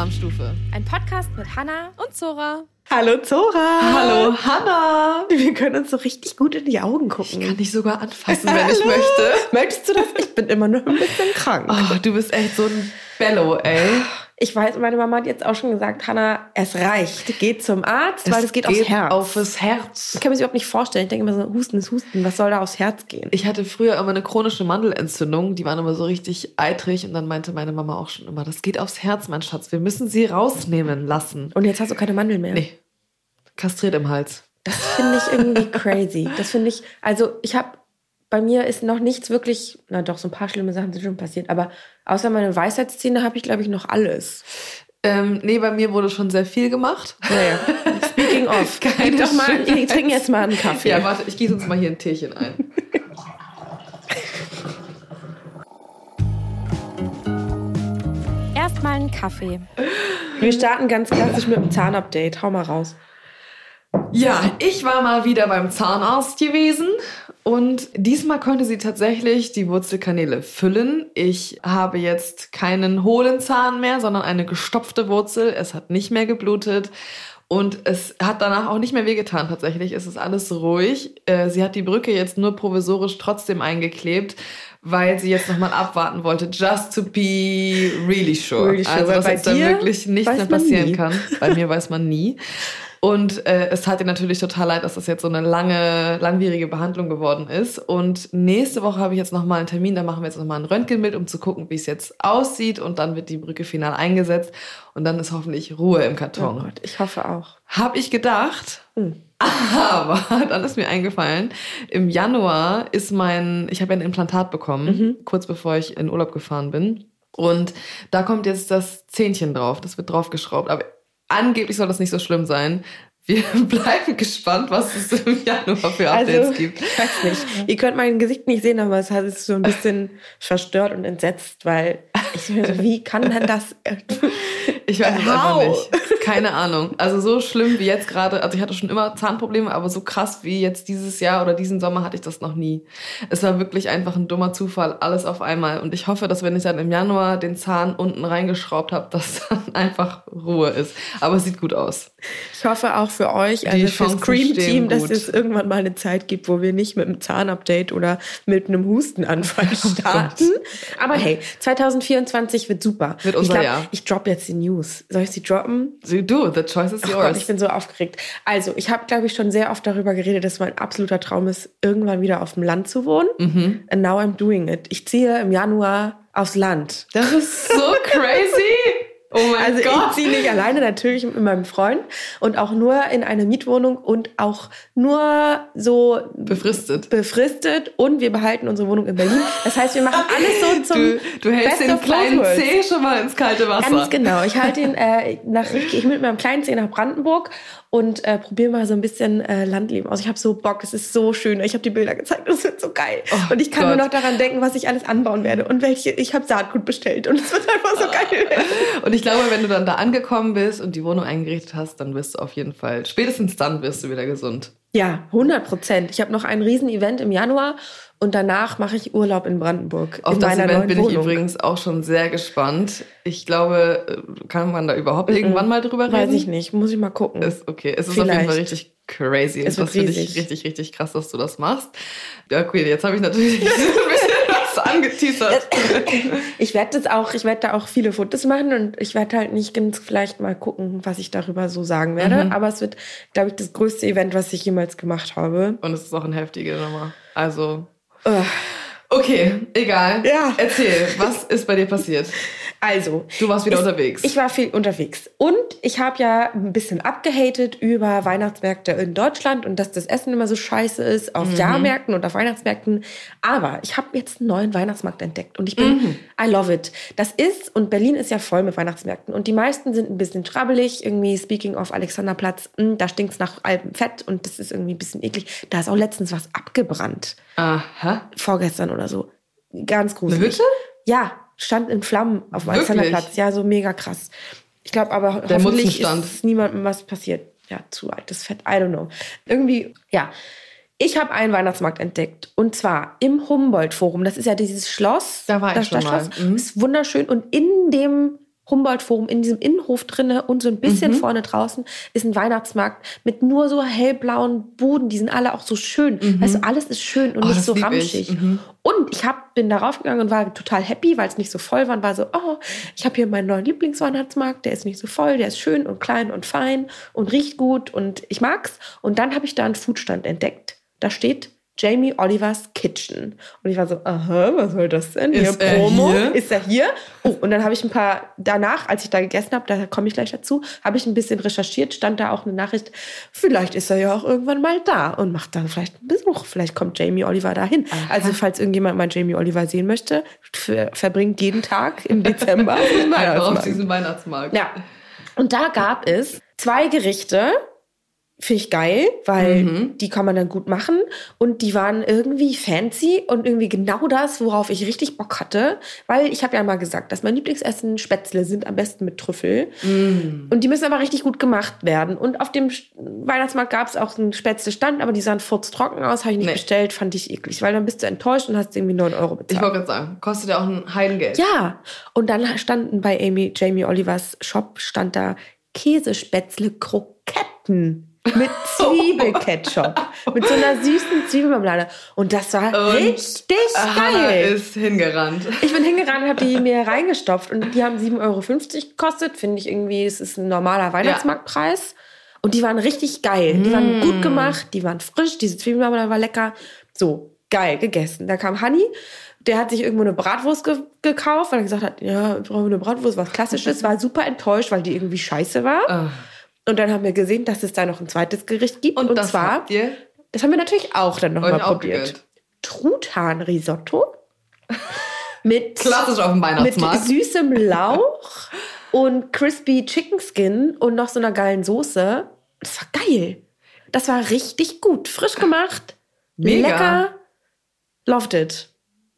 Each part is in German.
Alarmstufe. Ein Podcast mit Hanna und Zora. Hallo Zora. Hallo Hanna. Wir können uns so richtig gut in die Augen gucken. Ich kann dich sogar anfassen, wenn ich möchte. Möchtest du das? Ich bin immer noch ein bisschen krank. Oh, du bist echt so ein Bello, ey. Ich weiß, meine Mama hat jetzt auch schon gesagt, Hanna, es reicht. Geh zum Arzt, Es weil es geht, aufs Herz. Auf das Herz. ich kann mir das überhaupt nicht vorstellen. Ich denke immer so, Husten ist Husten. Was soll da aufs Herz gehen? Ich hatte früher immer eine chronische Mandelentzündung. Die waren immer so richtig eitrig. Und dann meinte meine Mama auch schon immer, das geht aufs Herz, mein Schatz. Wir müssen sie rausnehmen lassen. Und jetzt hast du keine Mandeln mehr. Nee. Kastriert im Hals. Das finde ich irgendwie crazy. Das finde ich, also ich habe, bei mir ist noch nichts wirklich, na doch, so ein paar schlimme Sachen sind schon passiert, aber außer meine Weisheitszähne habe ich, glaube ich, noch alles. Ähm, nee, bei mir wurde schon sehr viel gemacht. Naja, speaking of, Keine doch mal, wir trinken jetzt mal einen Kaffee. Ja, warte, ich gieße uns mal hier ein Teechen ein. Erstmal einen Kaffee. Wir starten ganz klassisch mit dem Zahnupdate. Hau mal raus. Ja, ich war mal wieder beim Zahnarzt gewesen und diesmal konnte sie tatsächlich die Wurzelkanäle füllen. Ich habe jetzt keinen hohlen Zahn mehr, sondern eine gestopfte Wurzel. Es hat nicht mehr geblutet und es hat danach auch nicht mehr wehgetan. Tatsächlich es ist alles ruhig. Äh, Sie hat die Brücke jetzt nur provisorisch trotzdem eingeklebt. Weil sie jetzt nochmal abwarten wollte, just to be really sure. Really sure, also, dass jetzt da dir wirklich nichts mehr passieren nie. kann. Bei mir weiß man nie. Und äh, es tat ihr natürlich total leid, dass das jetzt so eine lange, langwierige Behandlung geworden ist. Und nächste Woche habe ich jetzt nochmal einen Termin, da machen wir jetzt nochmal ein Röntgenbild, um zu gucken, wie es jetzt aussieht. Und dann wird die Brücke final eingesetzt. Und dann ist hoffentlich Ruhe im Oh Karton. Gott, ich hoffe auch. Hab ich gedacht. Hm. Aber dann ist mir eingefallen, im Januar ist mein, ich habe ja ein Implantat bekommen, kurz bevor ich in Urlaub gefahren bin. Und da kommt jetzt das Zähnchen drauf, das wird draufgeschraubt. Aber angeblich soll das nicht so schlimm sein. Wir bleiben gespannt, was es im Januar für Updates Also, gibt. ich weiß nicht. Ihr könnt mein Gesicht nicht sehen, aber es hat es so ein bisschen verstört und entsetzt, weil so, wie kann denn das? Ich weiß es einfach nicht. Keine Ahnung. Also so schlimm wie jetzt gerade. Also ich hatte schon immer Zahnprobleme, aber so krass wie jetzt dieses Jahr oder diesen Sommer hatte ich das noch nie. Es war wirklich einfach ein dummer Zufall, alles auf einmal. Und ich hoffe, dass wenn ich dann im Januar den Zahn unten reingeschraubt habe, dass dann einfach Ruhe ist. Aber es sieht gut aus. Ich hoffe auch für euch, also Die fürs Chancen Scream stehen Team, dass es irgendwann mal eine Zeit gibt, wo wir nicht mit einem Zahnupdate oder mit einem Hustenanfall Oh starten. Aber hey, 2024 wird super. Wird ich unser glaub, Jahr. Ich drop jetzt die News. Soll ich sie droppen? So, du, the choice is Oh Gott, yours. ich bin so aufgeregt. Also, ich habe, glaube ich, schon sehr oft darüber geredet, dass mein absoluter Traum ist, irgendwann wieder auf dem Land zu wohnen. Mhm. And now I'm doing it. Ich ziehe im Januar aufs Land. das ist so crazy. Oh mein Also Gott. ich ziehe nicht alleine, natürlich mit meinem Freund und auch nur in eine Mietwohnung und auch nur so Befristet. befristet und wir behalten unsere Wohnung in Berlin. Das heißt, wir machen alles so zum Du, du hältst den kleinen. Zeh schon mal ins kalte Wasser. Ganz genau. Ich halte ihn äh, nach, ich gehe mit meinem kleinen Zeh nach Brandenburg und äh, probiere mal so ein bisschen äh, Landleben aus. Ich habe so Bock, es ist so schön. Ich habe die Bilder gezeigt, es wird so geil. Oh und ich kann Gott. nur noch daran denken, was ich alles anbauen werde und welche. Ich habe Saatgut bestellt und es wird einfach so geil. Und ich glaube, wenn du dann da angekommen bist und die Wohnung eingerichtet hast, dann wirst du auf jeden Fall, spätestens dann wirst du wieder gesund. Ja, 100 Prozent. Ich habe noch ein Riesen-Event im Januar und danach mache ich Urlaub in Brandenburg. Auf in das Event bin ich Wohnung. übrigens auch schon sehr gespannt. Ich glaube, äh, kann man da überhaupt irgendwann mal drüber reden? Weiß ich nicht, muss ich mal gucken. Ist okay. Es ist auf jeden Vielleicht. Fall richtig crazy. Es das finde ich richtig, richtig krass, dass du das machst. Ja, okay, jetzt habe ich natürlich ein bisschen angeteasert. Ich werde das auch, ich werde da auch viele Fotos machen und ich werde halt nicht ganz vielleicht mal gucken, was ich darüber so sagen werde. Mhm. Aber es wird, glaube ich, das größte Event, was ich jemals gemacht habe. Und es ist auch ein heftiger Nummer. Also, Ugh. Okay, egal. Ja. Erzähl, was ist bei dir passiert? Also, Du warst wieder ich, unterwegs. Ich war viel unterwegs. Und ich habe ja ein bisschen abgehatet über Weihnachtsmärkte in Deutschland und dass das Essen immer so scheiße ist auf Jahrmärkten und auf Weihnachtsmärkten. Aber ich habe jetzt einen neuen Weihnachtsmarkt entdeckt und ich bin, I love it. Das ist, und Berlin ist ja voll mit Weihnachtsmärkten und die meisten sind ein bisschen schrabbelig. Irgendwie, speaking of Alexanderplatz, mh, da stinkt's nach altem Fett und das ist irgendwie ein bisschen eklig. Da ist auch letztens was abgebrannt. Aha. Vorgestern oder so. Ganz Eine gruselig. Hütte? Ja, stand in Flammen auf dem? Alexanderplatz. Ja, so mega krass. Ich glaube aber Der hoffentlich ist niemandem was passiert. Ja, zu altes Fett, I don't know. Irgendwie, ja. Ich habe einen Weihnachtsmarkt entdeckt und zwar im Humboldt-Forum. Das ist ja dieses Schloss. Da war ich das, schon das mal. Schloss Mhm. ist wunderschön und in dem Humboldt-Forum in diesem Innenhof drinne und so ein bisschen Mhm. vorne draußen ist ein Weihnachtsmarkt mit nur so hellblauen Buden. Die sind alle auch so schön. Weißt du, alles ist schön und Mhm. Oh, nicht so ramschig. Mhm. Und ich hab, bin darauf gegangen und war total happy, weil es nicht so voll war und war so, oh, ich habe hier meinen neuen Lieblingsweihnachtsmarkt, der ist nicht so voll, der ist schön und klein und fein und riecht gut und ich mag's. Und dann habe ich da einen Foodstand entdeckt. Da steht Jamie Olivers Kitchen. Und ich war so, aha, was soll das denn? Ist hier er Promo. hier? Ist er hier? Oh, und dann habe ich ein paar, danach, als ich da gegessen habe, da komme ich gleich dazu, habe ich ein bisschen recherchiert, stand da auch eine Nachricht, vielleicht ist er ja auch irgendwann mal da und macht dann vielleicht einen Besuch. Vielleicht kommt Jamie Oliver dahin. Also, falls irgendjemand mal Jamie Oliver sehen möchte, ver verbringt jeden Tag im Dezember auf diesen Weihnachtsmarkt. Ja. Und da gab es zwei Gerichte. Finde ich geil, weil Mhm. die kann man dann gut machen. Und die waren irgendwie fancy und irgendwie genau das, worauf ich richtig Bock hatte. Weil ich habe ja mal gesagt, dass mein Lieblingsessen Spätzle sind am besten mit Trüffel. Mhm. Und die müssen aber richtig gut gemacht werden. Und auf dem Weihnachtsmarkt gab es auch einen Spätzle-Stand, aber die sahen furztrocken aus, habe ich nicht Nee. bestellt, fand ich eklig. Weil dann bist du enttäuscht und hast irgendwie 9 Euro bezahlt. Ich wollte gerade sagen, kostet ja auch ein Heidengeld. Ja, und dann standen bei Amy, Jamie Olivers Shop stand da Käsespätzle Kroketten mit Zwiebelketchup. mit so einer süßen Zwiebelmarmelade. Und das war Und richtig Hannah geil. ist hingerannt. Ich bin hingerannt und habe die mir reingestopft. Und die haben 7,50 Euro gekostet. Finde ich irgendwie, es ist ein normaler Weihnachtsmarktpreis. Und die waren richtig geil. Die waren Mm. gut gemacht, die waren frisch, diese Zwiebelmarmelade war lecker. So, geil, gegessen. Da kam Hanni, der hat sich irgendwo eine Bratwurst ge gekauft, weil er gesagt hat, ja, wir brauchen eine Bratwurst, was klassisches. War super enttäuscht, weil die irgendwie scheiße war. Ah. Und dann haben wir gesehen, dass es da noch ein zweites Gericht gibt. Und, Und, das zwar, habt ihr das haben wir natürlich auch dann nochmal probiert. Truthahn-Risotto mit Klassisch auf dem mit Weihnachtsmarkt. süßem Lauch und crispy Chicken Skin und noch so einer geilen Soße. Das war geil. Das war richtig gut. Frisch gemacht. Mega. Lecker. Loved it.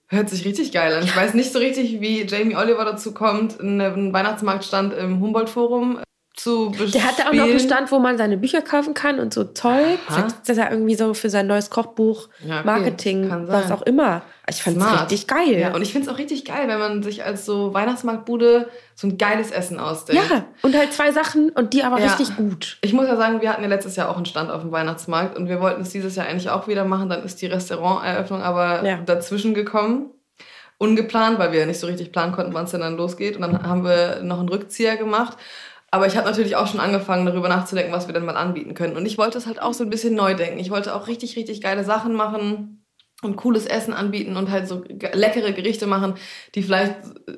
Hört sich richtig geil an. Ich weiß nicht so richtig, wie Jamie Oliver dazu kommt, einen Weihnachtsmarktstand im Humboldt-Forum zu bespielen. Der hatte auch noch einen Stand, wo man seine Bücher kaufen kann und so Zeug. Vielleicht ist das ja irgendwie so für sein neues Kochbuch, Ja, okay. Marketing, was auch immer. Ich fand es richtig geil. Ja, und ich finde es auch richtig geil, wenn man sich als so Weihnachtsmarktbude so ein geiles Essen ausdenkt. ja, und halt zwei Sachen und die aber Ja. richtig gut. Ich muss ja sagen, wir hatten ja letztes Jahr auch einen Stand auf dem Weihnachtsmarkt und wir wollten es dieses Jahr eigentlich auch wieder machen. Dann ist die Restauranteröffnung aber Ja. dazwischen gekommen. Ungeplant, weil wir ja nicht so richtig planen konnten, wann es denn dann losgeht. Und dann haben wir noch einen Rückzieher gemacht. Aber ich habe natürlich auch schon angefangen, darüber nachzudenken, was wir denn mal anbieten können. Und ich wollte es halt auch so ein bisschen neu denken. Ich wollte auch richtig, richtig geile Sachen machen und cooles Essen anbieten und halt so leckere Gerichte machen, die vielleicht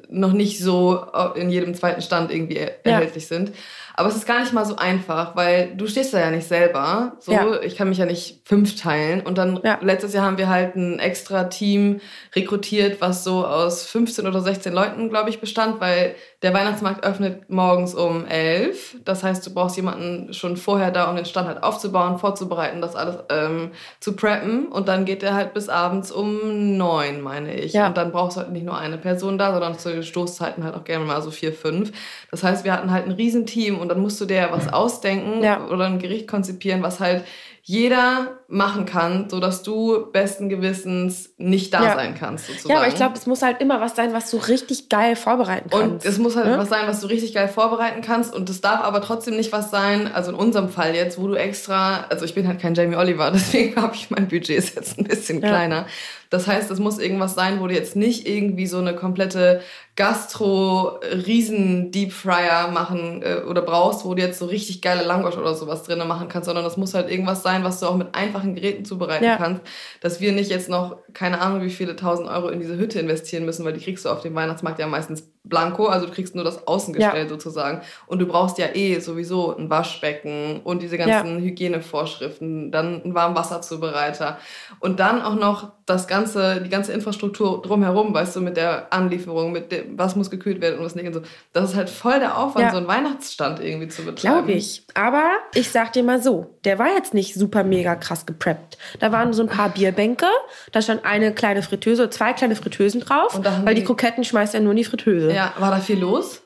noch nicht so in jedem zweiten Stand irgendwie er Ja. erhältlich sind. Aber es ist gar nicht mal so einfach, weil du stehst da ja nicht selber. So, Ja. ich kann mich ja nicht fünf teilen. Und dann Ja. letztes Jahr haben wir halt ein extra Team rekrutiert, was so aus 15 oder 16 Leuten, glaube ich, bestand, weil der Weihnachtsmarkt öffnet morgens um 11. Das heißt, du brauchst jemanden schon vorher da, um den Stand halt aufzubauen, vorzubereiten, das alles ähm, zu preppen. Und dann geht der halt bis abends um 9, meine ich. Ja. Und dann brauchst du halt nicht nur eine Person da, sondern zu Stoßzeiten halt auch gerne mal so vier, fünf. Das heißt, wir hatten halt ein Riesenteam und dann musst du dir was ausdenken Ja. oder ein Gericht konzipieren, was halt jeder machen kann, so dass du besten Gewissens nicht da Ja. sein kannst sozusagen. Ja, aber ich glaube, es muss halt immer was sein, was du richtig geil vorbereiten kannst. Und es muss halt ne? was sein, was du richtig geil vorbereiten kannst. Und es darf aber trotzdem nicht was sein, also in unserem Fall jetzt, wo du extra, also ich bin halt kein Jamie Oliver, deswegen habe ich mein Budget ist jetzt ein bisschen Ja. kleiner. Das heißt, es muss irgendwas sein, wo du jetzt nicht irgendwie so eine komplette Gastro-Riesen-Deep-Fryer machen äh, oder brauchst, wo du jetzt so richtig geile Langosch oder sowas drin machen kannst, sondern das muss halt irgendwas sein, was du auch mit einfachen Geräten zubereiten Ja. kannst, dass wir nicht jetzt noch, keine Ahnung, wie viele tausend Euro in diese Hütte investieren müssen, weil die kriegst du auf dem Weihnachtsmarkt ja meistens blanko, also du kriegst nur das Außengestell sozusagen. Und du brauchst ja eh sowieso ein Waschbecken und diese ganzen Hygienevorschriften, dann ein Warmwasserzubereiter und dann auch noch das ganze, die ganze Infrastruktur drumherum, weißt du, mit der Anlieferung, mit dem, was muss gekühlt werden und was nicht und so. Das ist halt voll der Aufwand, Ja. so einen Weihnachtsstand irgendwie zu betreiben. Glaube ich. Aber ich sag dir mal so, der war jetzt nicht super mega krass gepreppt. Da waren so ein paar Bierbänke, da stand eine kleine Fritteuse, zwei kleine Fritteusen drauf, weil die die- Kroketten schmeißt ja nur in die Fritteuse. Ja, war da viel los?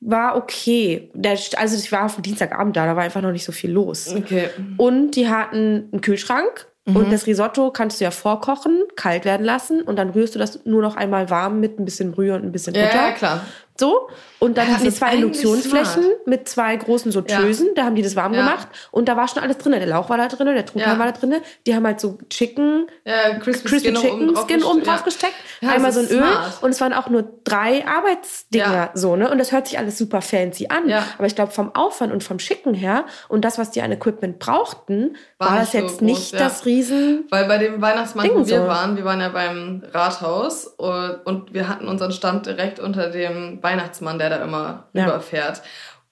War okay. Also ich war auf Dienstagabend da, da war einfach noch nicht so viel los. Okay. Und die hatten einen Kühlschrank. Mhm. Und das Risotto kannst du ja vorkochen, kalt werden lassen und dann rührst du das nur noch einmal warm mit ein bisschen Brühe und ein bisschen Ja, Butter. ja, klar. So. Und dann Ja, hatten die zwei Induktionsflächen smart. mit zwei großen so Ja. Tösen. Da haben die das warm Ja. gemacht. Und da war schon alles drin. Der Lauch war da drin, der Truthahn Ja. war da drin. Die haben halt so Chicken, Ja, Crispy, Crispy Skin Chicken oben Skin oben drauf ja. gesteckt. Ja, einmal so ein Öl. smart. Und es waren auch nur drei Arbeitsdinger Ja. so, ne? Und das hört sich alles super fancy an. Ja. Aber ich glaube, vom Aufwand und vom Schicken her und das, was die an Equipment brauchten, War war, das so jetzt groß, nicht ja. das Riesen. Weil bei dem Weihnachtsmarkt, Ding wo wir so. waren, wir waren ja beim Rathaus und, und wir hatten unseren Stand direkt unter dem Weihnachtsmann, der da immer Ja. überfährt.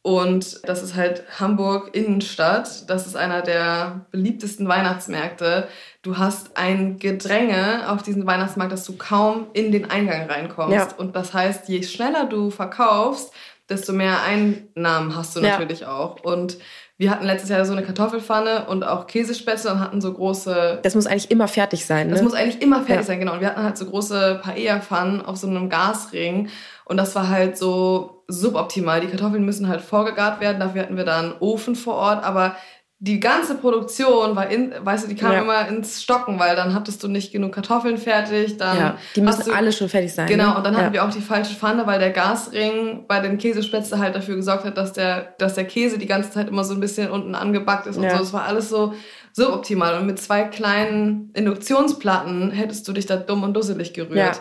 Und das ist halt Hamburg Innenstadt. Das ist einer der beliebtesten Weihnachtsmärkte. Du hast ein Gedränge auf diesen Weihnachtsmarkt, dass du kaum in den Eingang reinkommst. Ja. Und das heißt, je schneller du verkaufst, desto mehr Einnahmen hast du Ja. natürlich auch. Und wir hatten letztes Jahr so eine Kartoffelpfanne und auch Käsespätzle und hatten so große Das muss eigentlich immer fertig sein, ne? das muss eigentlich immer fertig Ja. sein, genau. Und wir hatten halt so große Paella-Pfannen auf so einem Gasring. Und das war halt so suboptimal. Die Kartoffeln müssen halt vorgegart werden. Dafür hatten wir da einen Ofen vor Ort. Aber die ganze Produktion war in, weißt du, die kam Ja. immer ins Stocken, weil dann hattest du nicht genug Kartoffeln fertig. Dann ja, die müssen du, alle schon fertig sein. Genau, ne? und dann hatten ja. wir auch die falsche Pfanne, weil der Gasring bei den Käsespätzle halt dafür gesorgt hat, dass der, dass der Käse die ganze Zeit immer so ein bisschen unten angebackt ist und Ja. so. Das war alles so suboptimal. Und mit zwei kleinen Induktionsplatten hättest du dich da dumm und dusselig gerührt.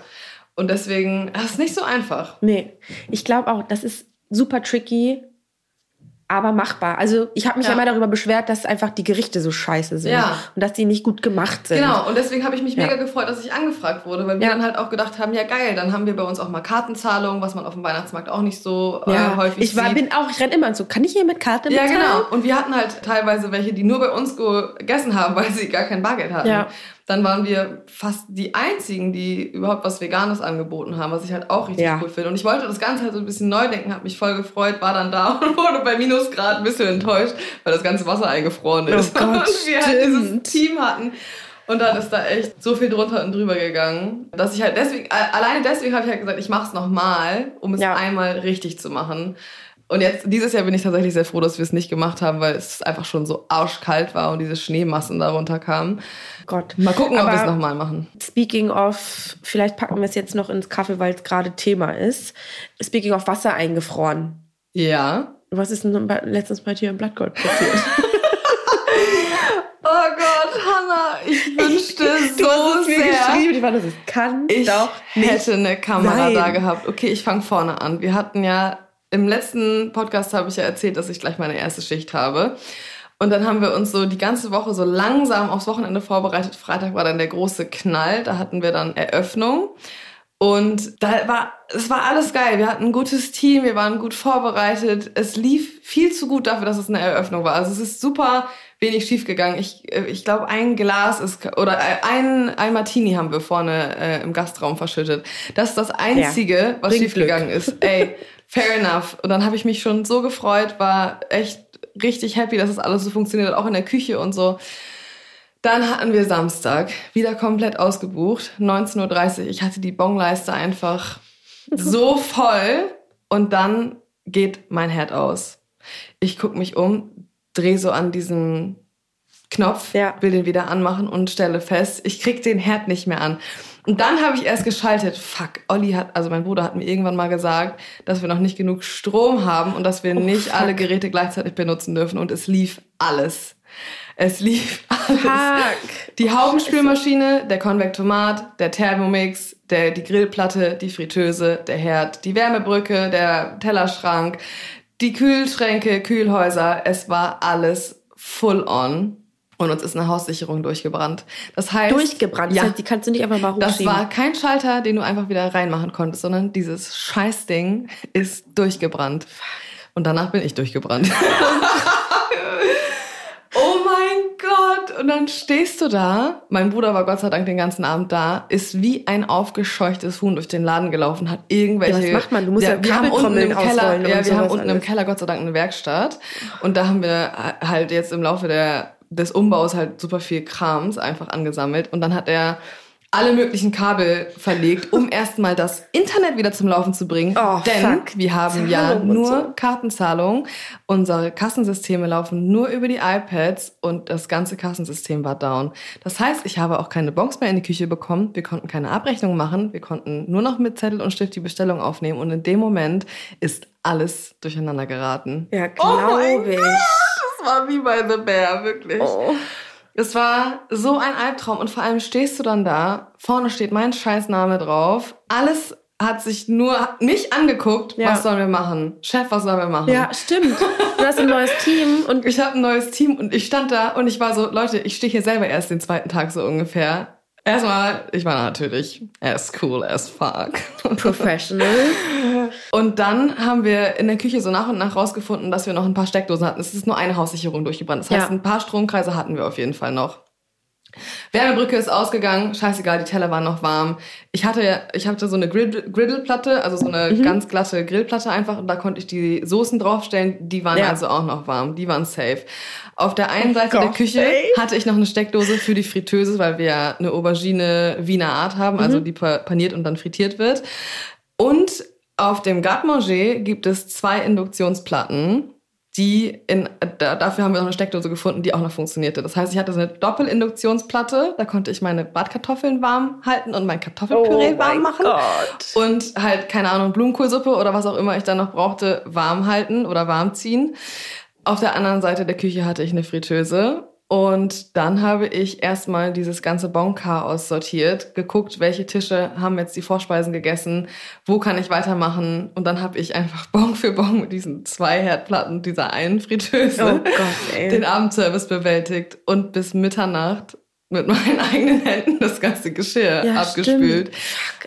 Ja. Und deswegen, das ist nicht so einfach. Nee, ich glaube auch, das ist super tricky, aber machbar. Also ich habe mich ja. Ja. immer darüber beschwert, dass einfach die Gerichte so scheiße sind Ja. und dass die nicht gut gemacht sind. Genau, und deswegen habe ich mich Ja. mega gefreut, dass ich angefragt wurde, weil wir Ja. dann halt auch gedacht haben, ja geil, dann haben wir bei uns auch mal Kartenzahlung, was man auf dem Weihnachtsmarkt auch nicht so Ja, äh, häufig ich war, sieht. bin auch, ich renn immer so, kann ich hier mit Karte Ja, bezahlen? genau. Und wir hatten halt teilweise welche, die nur bei uns gegessen haben, weil sie gar kein Bargeld hatten. Dann waren wir fast die einzigen, die überhaupt was Veganes angeboten haben, was ich halt auch richtig Ja. cool finde. Und ich wollte das Ganze halt so ein bisschen neu denken, habe mich voll gefreut, war dann da und wurde bei Minusgrad ein bisschen enttäuscht, weil das ganze Wasser eingefroren ist. Oh Gott, und wir halt dieses stimmt. Team hatten. Und dann ist da echt so viel drunter und drüber gegangen, dass ich halt deswegen, alleine deswegen habe ich halt gesagt, ich mache es nochmal, um es Ja. einmal richtig zu machen. Und jetzt, dieses Jahr bin ich tatsächlich sehr froh, dass wir es nicht gemacht haben, weil es einfach schon so arschkalt war und diese Schneemassen darunter kamen. Gott. Mal gucken, ob wir es nochmal machen. Speaking of, vielleicht packen wir es jetzt noch ins Kaffee, weil es gerade Thema ist. Speaking of Wasser eingefroren. Ja. Was ist denn letztens bei dir im Blattgold passiert? Oh Gott, Hannah, ich wünschte so ich war das, kann Ich doch nicht. hätte eine Kamera sein. da gehabt. Okay, ich fange vorne an. Wir hatten ja im letzten Podcast habe ich ja erzählt, dass ich gleich meine erste Schicht habe. Und dann haben wir uns so die ganze Woche so langsam aufs Wochenende vorbereitet. Freitag war dann der große Knall. Da hatten wir dann Eröffnung. Und da war, es war alles geil. Wir hatten ein gutes Team, wir waren gut vorbereitet. Es lief viel zu gut dafür, dass es eine Eröffnung war. Also es ist super wenig schief gegangen. Ich, äh, ich glaube, ein Glas ist, oder ein, ein Martini haben wir vorne äh, im Gastraum verschüttet. Das ist das Einzige, was bringt schief gegangen ist. Ey, fair enough. Und dann habe ich mich schon so gefreut, war echt richtig happy, dass es das alles so funktioniert hat, auch in der Küche und so. Dann hatten wir Samstag, wieder komplett ausgebucht, 19.30 Uhr. Ich hatte die Bongleiste einfach so voll und dann geht mein Herd aus. Ich gucke mich um, drehe so an diesem Knopf, Ja. will den wieder anmachen und stelle fest, ich krieg den Herd nicht mehr an. Und dann habe ich erst geschaltet, fuck, Olli hat, also mein Bruder hat mir irgendwann mal gesagt, dass wir noch nicht genug Strom haben und dass wir nicht fuck. alle Geräte gleichzeitig benutzen dürfen und es lief alles. Es lief alles. Fuck. Die Haubenspülmaschine, der Konvektomat, der Thermomix, der, die Grillplatte, die Fritteuse, der Herd, die Wärmebrücke, der Tellerschrank, die Kühlschränke, Kühlhäuser. Es war alles full on. Und uns ist eine Haussicherung durchgebrannt. Das heißt. Durchgebrannt. Das Ja. heißt, die kannst du nicht einfach mal Das hochschieben. war kein Schalter, den du einfach wieder reinmachen konntest, sondern dieses Scheißding ist durchgebrannt. Und danach bin ich durchgebrannt. oh mein Gott! Und dann stehst du da. Mein Bruder war Gott sei Dank den ganzen Abend da, ist wie ein aufgescheuchtes Huhn durch den Laden gelaufen, hat irgendwelche. Ja, was macht man? Du musst ja wir haben unten im Keller, ja, wir haben unten im alles. Keller Gott sei Dank eine Werkstatt. Und da haben wir halt jetzt im Laufe der, des Umbaus halt super viel Krams einfach angesammelt. Und dann hat er alle möglichen Kabel verlegt, um erstmal das Internet wieder zum Laufen zu bringen. Oh, Denn fuck. wir haben ja Zahlung und nur so. Kartenzahlung. Unsere Kassensysteme laufen nur über die iPads und das ganze Kassensystem war down. Das heißt, ich habe auch keine Bons mehr in die Küche bekommen. Wir konnten keine Abrechnung machen. Wir konnten nur noch mit Zettel und Stift die Bestellung aufnehmen. Und in dem Moment ist alles durcheinander geraten. Ja, Oh glaube ich. War wie bei The Bear, wirklich. Oh. Es war so ein Albtraum und vor allem stehst du dann da, vorne steht mein Scheißname drauf, alles hat sich nur mich angeguckt, Ja. was sollen wir machen? Chef, was sollen wir machen? Ja, stimmt. Du hast ein neues Team und Ich habe ein neues Team und ich stand da und ich war so, Leute, ich stehe hier selber erst den zweiten Tag so ungefähr. Erstmal, ich war natürlich as cool as fuck. professional. Und dann haben wir in der Küche so nach und nach rausgefunden, dass wir noch ein paar Steckdosen hatten. Es ist nur eine Haussicherung durchgebrannt. Das heißt, Ja. ein paar Stromkreise hatten wir auf jeden Fall noch. Wärmebrücke ist ausgegangen, scheißegal, die Teller waren noch warm. Ich hatte, ich hatte so eine Griddle- Griddleplatte, also so eine Mhm. ganz glatte Grillplatte einfach und da konnte ich die Soßen draufstellen, die waren Ja. also auch noch warm, die waren safe. Auf der einen Seite der Gott, Küche ey. hatte ich noch eine Steckdose für die Fritteuse, weil wir ja eine Aubergine Wiener Art haben, also Mhm. die pa- paniert und dann frittiert wird. Und auf dem Garde-Manger gibt es zwei Induktionsplatten, die in, da, dafür haben wir noch eine Steckdose gefunden, die auch noch funktionierte. Das heißt, ich hatte so eine Doppelinduktionsplatte, da konnte ich meine Bratkartoffeln warm halten und mein Kartoffelpüree Oh warm machen. Gott. Und halt, keine Ahnung, Blumenkohlsuppe oder was auch immer ich dann noch brauchte, warm halten oder warm ziehen. Auf der anderen Seite der Küche hatte ich eine Fritteuse. Und dann habe ich erstmal dieses ganze Bon-Chaos sortiert, geguckt, welche Tische haben jetzt die Vorspeisen gegessen, wo kann ich weitermachen. Und dann habe ich einfach Bon für Bon mit diesen zwei Herdplatten dieser einen Fritteuse Oh Gott, den Abendservice bewältigt und bis Mitternacht mit meinen eigenen Händen das ganze Geschirr Ja, abgespült.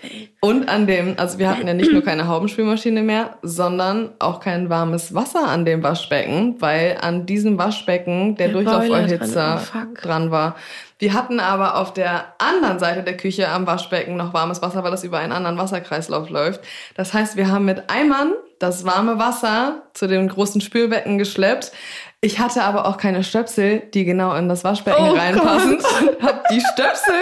ey. Und an dem, also wir hatten ja nicht nur keine Haubenspülmaschine mehr, sondern auch kein warmes Wasser an dem Waschbecken, weil an diesem Waschbecken der, Der Durchlauferhitzer dran, oh dran war. Wir hatten aber auf der anderen Seite der Küche am Waschbecken noch warmes Wasser, weil das über einen anderen Wasserkreislauf läuft. Das heißt, wir haben mit Eimern das warme Wasser zu dem großen Spülbecken geschleppt. Ich hatte aber auch keine Stöpsel, die genau in das Waschbecken Oh reinpassen. Hab die Stöpsel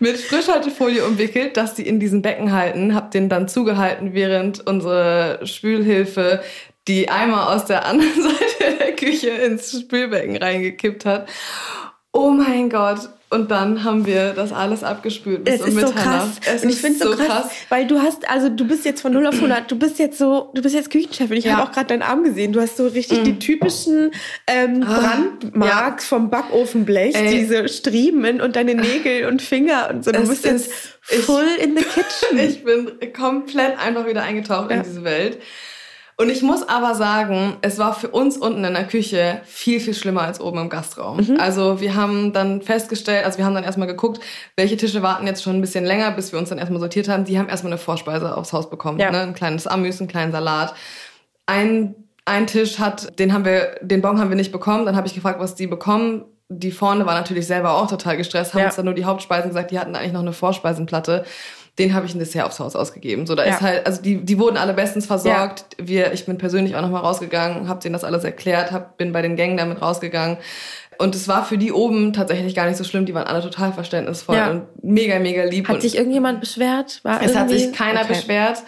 mit Frischhaltefolie umwickelt, dass die in diesen Becken halten. Hab den dann zugehalten, während unsere Spülhilfe die Eimer aus der anderen Seite der Küche ins Spülbecken reingekippt hat. Oh mein Gott. Und dann haben wir das alles abgespült bis Es ist so krass. Es und ich finde so krass, weil du hast, also du bist jetzt von 0 auf 100, du bist jetzt so, du bist jetzt Küchenchefin. Ich Ja. habe auch gerade deinen Arm gesehen. Du hast so richtig die typischen ähm, Ah, Brandmarks vom Backofenblech, Ey. diese Striemen und deine Nägel und Finger und so. Du Es bist jetzt ist- ich- full in the kitchen. Ich bin komplett einfach wieder eingetaucht Ja. in diese Welt. Und ich muss aber sagen, es war für uns unten in der Küche viel, viel schlimmer als oben im Gastraum. Mhm. Also wir haben dann festgestellt, also wir haben dann erstmal geguckt, welche Tische warten jetzt schon ein bisschen länger, bis wir uns dann erstmal sortiert haben. Die haben erstmal eine Vorspeise aufs Haus bekommen. Ja. Ne? Ein kleines Amüs, einen kleinen Salat. Ein, ein Tisch hat, den haben wir, den Bon haben wir nicht bekommen. Dann habe ich gefragt, was die bekommen. Die vorne war natürlich selber auch total gestresst, haben Ja. uns dann nur die Hauptspeisen gesagt, die hatten eigentlich noch eine Vorspeisenplatte. Den habe ich ein Dessert aufs Haus ausgegeben. So, da Ja. ist halt, also die, die wurden alle bestens versorgt. Wir, ich bin persönlich auch nochmal rausgegangen, habe denen das alles erklärt, hab, bin bei den Gängen damit rausgegangen. Und es war für die oben tatsächlich gar nicht so schlimm. Die waren alle total verständnisvoll Ja. und mega, mega lieb. Hat und sich irgendjemand beschwert? War es hat sich keiner Okay. beschwert.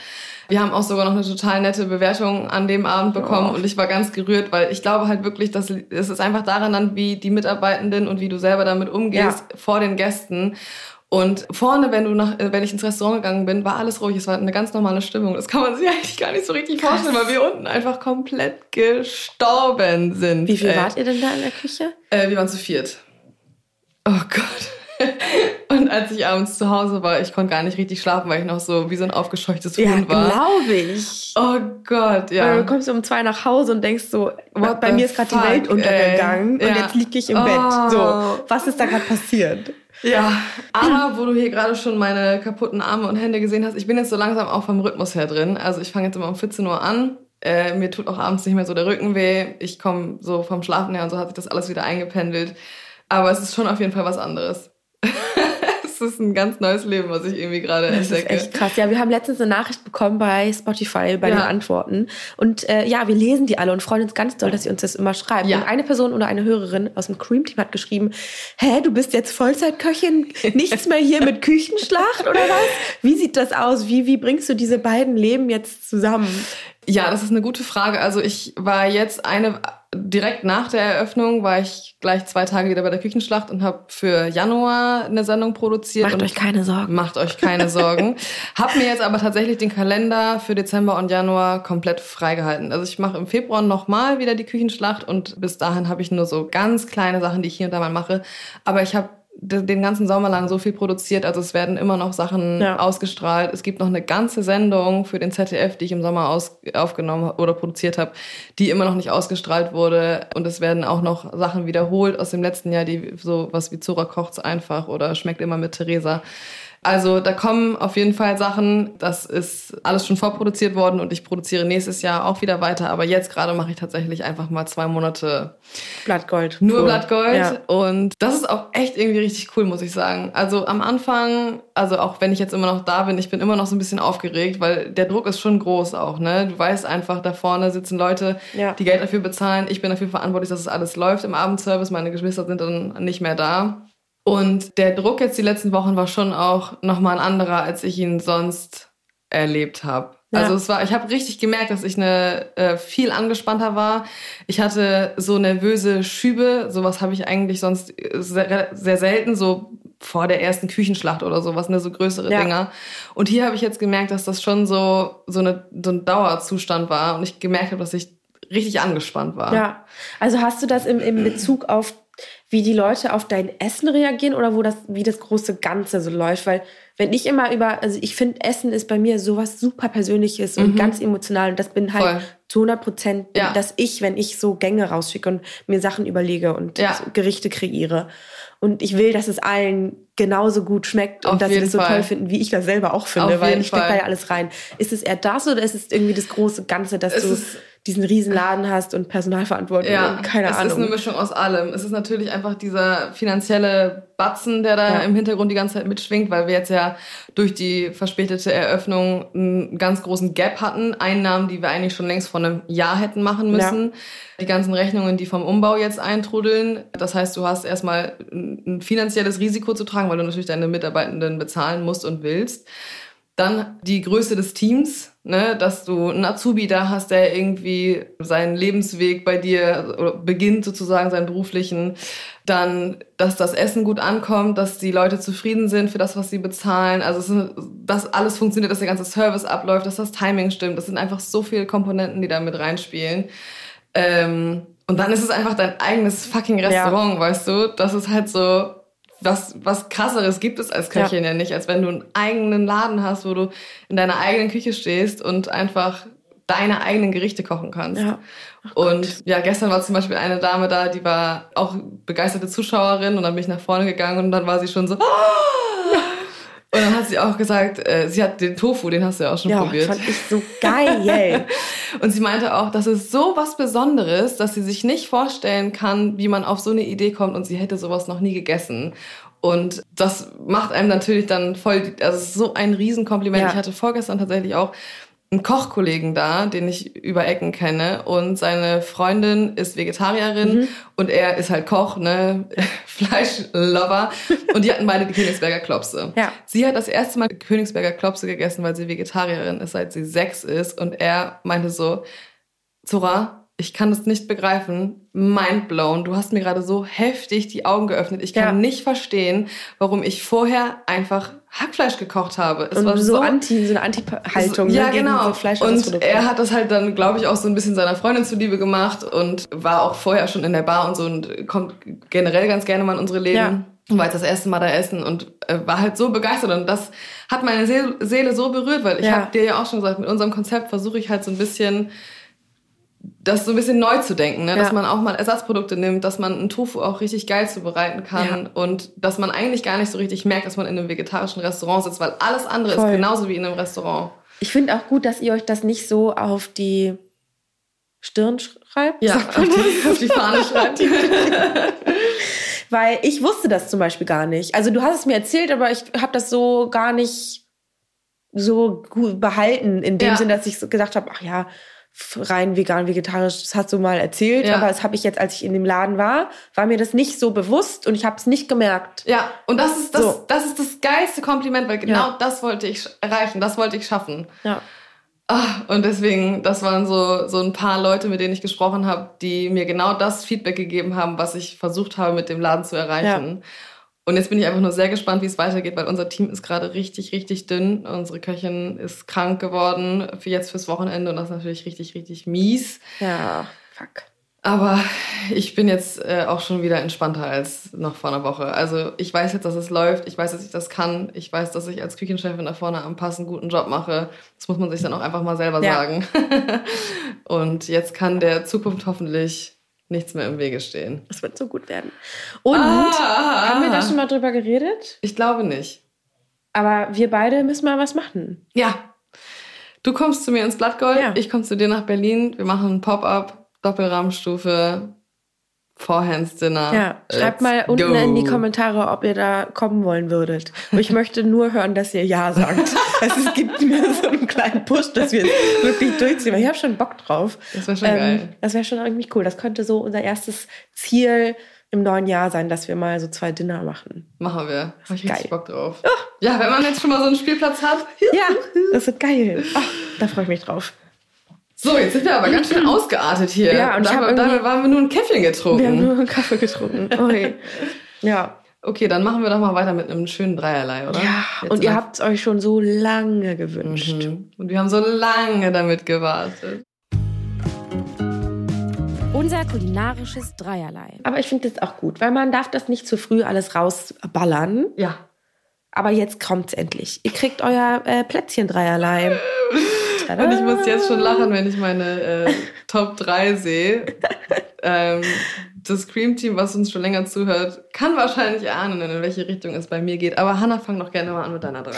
Wir haben auch sogar noch eine total nette Bewertung an dem Abend bekommen Oh. und ich war ganz gerührt, weil ich glaube halt wirklich, dass es ist einfach daran dann, wie die Mitarbeitenden und wie du selber damit umgehst vor den Gästen. Und vorne, wenn du nach, äh, wenn ich ins Restaurant gegangen bin, war alles ruhig. Es war eine ganz normale Stimmung. Das kann man sich eigentlich gar nicht so richtig vorstellen, weil wir unten einfach komplett gestorben sind. Wie viel ey. wart ihr denn da in der Küche? Äh, wir waren zu viert. Oh Gott. Und als ich abends zu Hause war, ich konnte gar nicht richtig schlafen, weil ich noch so wie so ein aufgescheuchtes Ja, Huhn war. glaube ich. Oh Gott, Weil ja. Du kommst um zwei nach Hause und denkst so, What bei mir ist gerade die Welt untergegangen ey. und Ja. jetzt liege ich im Oh. Bett. So, was ist da gerade passiert? Ja, aber wo du hier gerade schon meine kaputten Arme und Hände gesehen hast, ich bin jetzt so langsam auch vom Rhythmus her drin. Also ich fange jetzt immer um 14 Uhr an. Äh, mir tut auch abends nicht mehr so der Rücken weh. Ich komme so vom Schlafen her und so hat sich das alles wieder eingependelt. Aber es ist schon auf jeden Fall was anderes. es das ist ein ganz neues Leben, was ich irgendwie gerade Das ist entdecke. echt krass. Ja, wir haben letztens eine Nachricht bekommen bei Spotify bei Ja. den Antworten. Und äh, ja, wir lesen die alle und freuen uns ganz doll, dass ihr uns das immer schreibt. Ja. Und eine Person oder eine Hörerin aus dem Cream-Team hat geschrieben, hä, du bist jetzt Vollzeitköchin, nichts mehr hier mit Küchenschlacht oder was? Wie sieht das aus? Wie, wie bringst du diese beiden Leben jetzt zusammen? Ja, das ist eine gute Frage. Also ich war jetzt eine, direkt nach der Eröffnung war ich gleich zwei Tage wieder bei der Küchenschlacht und habe für Januar eine Sendung produziert. Macht euch keine Sorgen. Macht euch keine Sorgen. hab mir jetzt aber tatsächlich den Kalender für Dezember und Januar komplett freigehalten. Also ich mache im Februar nochmal wieder die Küchenschlacht und bis dahin habe ich nur so ganz kleine Sachen, die ich hier und da mal mache. Aber ich habe den ganzen Sommer lang so viel produziert, also es werden immer noch Sachen Ja. ausgestrahlt. Es gibt noch eine ganze Sendung für den ZDF, die ich im Sommer aus, aufgenommen oder produziert habe, die immer noch nicht ausgestrahlt wurde. Und es werden auch noch Sachen wiederholt aus dem letzten Jahr, die so was wie Zora kocht's einfach oder schmeckt immer mit Theresa. Also da kommen auf jeden Fall Sachen. Das ist alles schon vorproduziert worden und ich produziere nächstes Jahr auch wieder weiter. Aber jetzt gerade mache ich tatsächlich einfach mal zwei Monate Blattgold. nur Cool. Blattgold. Ja. Und das ist auch echt irgendwie richtig cool, muss ich sagen. Also am Anfang, also auch wenn ich jetzt immer noch da bin, ich bin immer noch so ein bisschen aufgeregt, weil der Druck ist schon groß auch, ne? Du weißt einfach, da vorne sitzen Leute, Ja. die Geld dafür bezahlen. Ich bin dafür verantwortlich, dass es alles läuft im Abendservice. Meine Geschwister sind dann nicht mehr da. Und der Druck jetzt die letzten Wochen war schon auch nochmal ein anderer, als ich ihn sonst erlebt habe. Ja. Also es war, ich habe richtig gemerkt, dass ich eine äh, viel angespannter war. Ich hatte so nervöse Schübe. Sowas habe ich eigentlich sonst sehr, sehr selten, so vor der ersten Küchenschlacht oder sowas, ne, so größere Ja. Dinger. Und hier habe ich jetzt gemerkt, dass das schon so so, eine, so ein Dauerzustand war und ich gemerkt habe, dass ich richtig angespannt war. Ja, also hast du das im, im Bezug auf, wie die Leute auf dein Essen reagieren oder wo das, wie das große Ganze so läuft? Weil wenn ich immer über, also ich finde, Essen ist bei mir sowas super Persönliches und ganz emotional und das bin halt Voll. zu 100 Prozent, Ja. dass ich, wenn ich so Gänge rausschicke und mir Sachen überlege und Ja. Gerichte kreiere und ich will, dass es allen genauso gut schmeckt und Auf dass sie das so Fall. toll finden, wie ich das selber auch finde, Auf weil ich stecke da ja alles rein. Ist es eher das oder ist es irgendwie das große Ganze, dass Es du diesen riesen Laden hast und Personalverantwortung Ja, und keine es Ahnung. ist eine Mischung aus allem. Es ist natürlich einfach dieser finanzielle Batzen, der da Ja. im Hintergrund die ganze Zeit mitschwingt, weil wir jetzt ja durch die verspätete Eröffnung einen ganz großen Gap hatten. Einnahmen, die wir eigentlich schon längst vor einem Jahr hätten machen müssen. Die ganzen Rechnungen, die vom Umbau jetzt eintrudeln. Das heißt, du hast erstmal ein finanzielles Risiko zu tragen, weil du natürlich deine Mitarbeitenden bezahlen musst und willst. Dann die Größe des Teams, ne, dass du einen Azubi da hast, der irgendwie seinen Lebensweg bei dir beginnt sozusagen seinen beruflichen. Dann, dass das Essen gut ankommt, dass die Leute zufrieden sind für das, was sie bezahlen. Also, dass alles funktioniert, dass der ganze Service abläuft, dass das Timing stimmt. Das sind einfach so viele Komponenten, die da mit reinspielen. Ähm, und dann ist es einfach dein eigenes fucking Restaurant, weißt du? Das ist halt so, was, was krasseres gibt es als Köchin ja. nicht, als wenn du einen eigenen Laden hast, wo du in deiner eigenen Küche stehst und einfach deine eigenen Gerichte kochen kannst. Ja. und ja, gestern war zum Beispiel eine Dame da, die war auch begeisterte Zuschauerin und dann bin ich nach vorne gegangen und dann war sie schon so. Und dann hat sie auch gesagt, äh, sie hat den Tofu, den hast du ja auch schon ja, probiert. fand ich so geil. Und sie meinte auch, das ist so was Besonderes, dass sie sich nicht vorstellen kann, wie man auf so eine Idee kommt und sie hätte sowas noch nie gegessen. Und das macht einem natürlich dann voll, also so ein Riesenkompliment. Ja. Ich hatte vorgestern tatsächlich auch einen Kochkollegen da, den ich über Ecken kenne und seine Freundin ist Vegetarierin Mhm. und er ist halt Koch, ne, Fleischlover und die hatten beide die Königsberger Klopse. Ja. Sie hat das erste Mal Königsberger Klopse gegessen, weil sie Vegetarierin ist, seit sie sechs ist und er meinte so, Zora, ich kann das nicht begreifen. Mind blown. Du hast mir gerade so heftig die Augen geöffnet. Ich kann Ja. nicht verstehen, warum ich vorher einfach Hackfleisch gekocht habe. Es Und war so, so anti, so eine Anti-Haltung ja, ne, genau. so Fleisch und er hat das halt dann, glaube ich, auch so ein bisschen seiner Freundin zuliebe gemacht und war auch vorher schon in der Bar und so und kommt generell ganz gerne mal in unsere Läden. Ja. Und war jetzt das erste Mal da essen und äh, war halt so begeistert und das hat meine Seele, Seele so berührt, weil ich Ja. habe dir ja auch schon gesagt, mit unserem Konzept versuche ich halt so ein bisschen das so ein bisschen neu zu denken, ne? dass Ja. man auch mal Ersatzprodukte nimmt, dass man einen Tofu auch richtig geil zubereiten kann Ja. und dass man eigentlich gar nicht so richtig merkt, dass man in einem vegetarischen Restaurant sitzt, weil alles andere Voll. ist genauso wie in einem Restaurant. Ich finde auch gut, dass ihr euch das nicht so auf die Stirn schreibt. Ja, auf die, auf die Fahne schreibt. weil ich wusste das zum Beispiel gar nicht. Also du hast es mir erzählt, aber ich habe das so gar nicht so gut behalten, in dem Ja. Sinne, dass ich so gedacht habe, ach ja, rein vegan, vegetarisch, das hast du mal erzählt, Ja. aber das habe ich jetzt, als ich in dem Laden war, war mir das nicht so bewusst und ich habe es nicht gemerkt. Ja, und das ist das, So. das ist das geilste Kompliment, weil genau Ja. das wollte ich erreichen, das wollte ich schaffen. Ja. Ah, und deswegen, das waren so, so ein paar Leute, mit denen ich gesprochen habe, die mir genau das Feedback gegeben haben, was ich versucht habe, mit dem Laden zu erreichen. Und jetzt bin ich einfach nur sehr gespannt, wie es weitergeht, weil unser Team ist gerade richtig, richtig dünn. Unsere Köchin ist krank geworden für jetzt fürs Wochenende und das ist natürlich richtig, richtig mies. Ja, fuck. Aber ich bin jetzt äh, auch schon wieder entspannter als noch vor einer Woche. Also ich weiß jetzt, dass es läuft. Ich weiß, dass ich das kann. Ich weiß, dass ich als Küchenchefin da vorne am Pass einen guten Job mache. Das muss man sich dann auch einfach mal selber Ja. sagen. Und jetzt kann der Zukunft hoffentlich nichts mehr im Wege stehen. Das wird so gut werden. Und Ah. haben wir da schon mal drüber geredet? Ich glaube nicht. Aber wir beide müssen mal was machen. Ja. Du kommst zu mir ins Blattgold, Ja. ich komme zu dir nach Berlin. Wir machen ein Pop-up, Doppelrahmenstufe, Forehands-Dinner. Ja, schreibt Let's mal unten go. in die Kommentare, ob ihr da kommen wollen würdet. Und ich möchte nur hören, dass ihr Ja sagt. Also es gibt mir so einen kleinen Push, dass wir es wirklich durchziehen. Ich habe schon Bock drauf. Das wäre schon geil. Das wäre schon irgendwie cool. Das könnte so unser erstes Ziel im neuen Jahr sein, dass wir mal so zwei Dinner machen. Machen wir. Hab ich Geil. richtig Bock drauf. Ja, wenn man jetzt schon mal so einen Spielplatz hat. Ja, das wird geil. Ach, da freue ich mich drauf. So, jetzt sind wir aber ganz schön ausgeartet hier. Ja, und dabei, dabei waren wir nur ein Käffchen getrunken. Wir haben nur einen Kaffee getrunken. Ui. Ja. okay, dann machen wir doch mal weiter mit einem schönen Dreierlei, oder? Ja, Jetzt und ihr habt es euch schon so lange gewünscht. Mhm. Und wir haben so lange damit gewartet. Unser kulinarisches Dreierlei. Aber ich finde das auch gut, weil man darf das nicht zu früh alles rausballern. Ja. Aber jetzt kommt's endlich. Ihr kriegt euer äh, Plätzchen dreierlei. Und ich muss jetzt schon lachen, wenn ich meine äh, Top 3 sehe. ähm, das Scream-Team, was uns schon länger zuhört, kann wahrscheinlich erahnen, in welche Richtung es bei mir geht. Aber Hanna, fang doch gerne mal an mit deiner 3.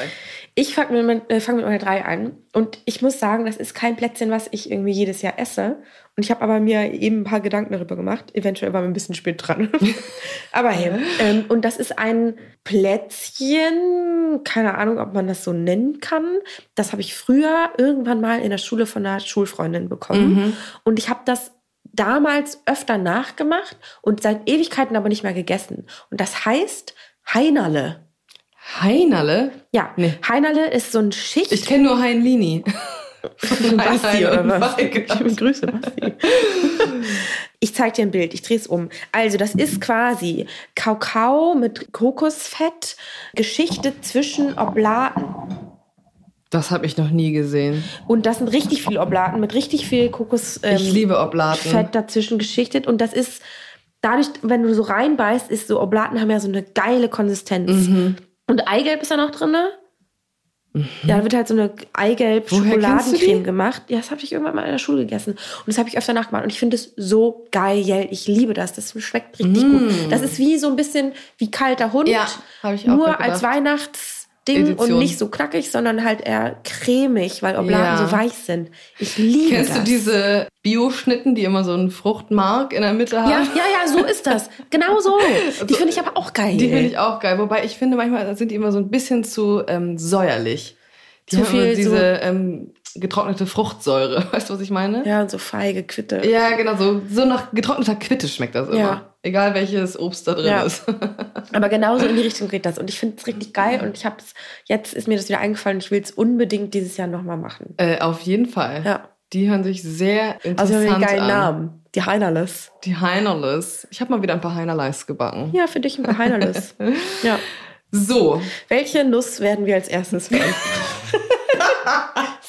Ich fange mit, äh, fang mit meiner drei an. Und ich muss sagen, das ist kein Plätzchen, was ich irgendwie jedes Jahr esse. Und ich habe aber mir eben ein paar Gedanken darüber gemacht. Eventuell war mir ein bisschen spät dran. aber hey. Ähm, und das ist ein Plätzchen. Keine Ahnung, ob man das so nennen kann. Das habe ich früher irgendwann mal in der Schule von einer Schulfreundin bekommen. Und ich habe das damals öfter nachgemacht und seit Ewigkeiten aber nicht mehr gegessen. Und das heißt Heinerle. Heinerle? Ja, Nee. Heinerle ist so ein Schicht. Ich kenne nur Heinlini. Basti oder was? Ich Grüße, Basti. Ich zeige dir ein Bild, ich drehe es um. Also, das ist quasi Kakao mit Kokosfett, geschichtet zwischen Oblaten. Das habe ich noch nie gesehen. Und das sind richtig viele Oblaten mit richtig viel Kokosfett Ich liebe Oblaten. dazwischen geschichtet. Und das ist dadurch, wenn du so reinbeißt, ist so, Oblaten haben ja so eine geile Konsistenz. Mhm. Und Eigelb ist da noch drin. Ja, da wird halt so eine Eigelb-Schokoladencreme gemacht. Ja, das habe ich irgendwann mal in der Schule gegessen. Und das habe ich öfter nachgemacht. Und ich finde es so geil. Ich liebe das. Das schmeckt richtig gut. Das ist wie so ein bisschen wie kalter Hund. Mm. Ja, habe ich auch Nur als Weihnachtsding Edition. und nicht so knackig, sondern halt eher cremig, weil Oblaten Ja. so weich sind. Ich liebe Kennst das. du diese Bio-Schnitten, die immer so einen Fruchtmark in der Mitte haben? Ja, ja, ja, so ist das. Genau so. Die finde ich aber auch geil. Die finde ich auch geil. Wobei ich finde, manchmal sind die immer so ein bisschen zu ähm, säuerlich. Die Zu haben viel diese so- ähm, getrocknete Fruchtsäure. Weißt du, was ich meine? Ja, so feige Quitte. Ja, genau. So, so nach getrockneter Quitte schmeckt das immer. Ja. Egal welches Obst da drin Ja. ist. Aber genauso in die Richtung geht das. Und ich finde es richtig geil. Und ich habe es, jetzt ist mir das wieder eingefallen. Ich will es unbedingt dieses Jahr nochmal machen. äh, auf jeden Fall. Ja. Die hören sich sehr interessant Also wir haben einen geilen an. Namen. Die Heinerles. Die Heinerles. Ich habe mal wieder ein paar Heinerleis gebacken. Ja, für dich ein paar Heinerles. ja. So, Welche Nuss werden wir als erstes wählen?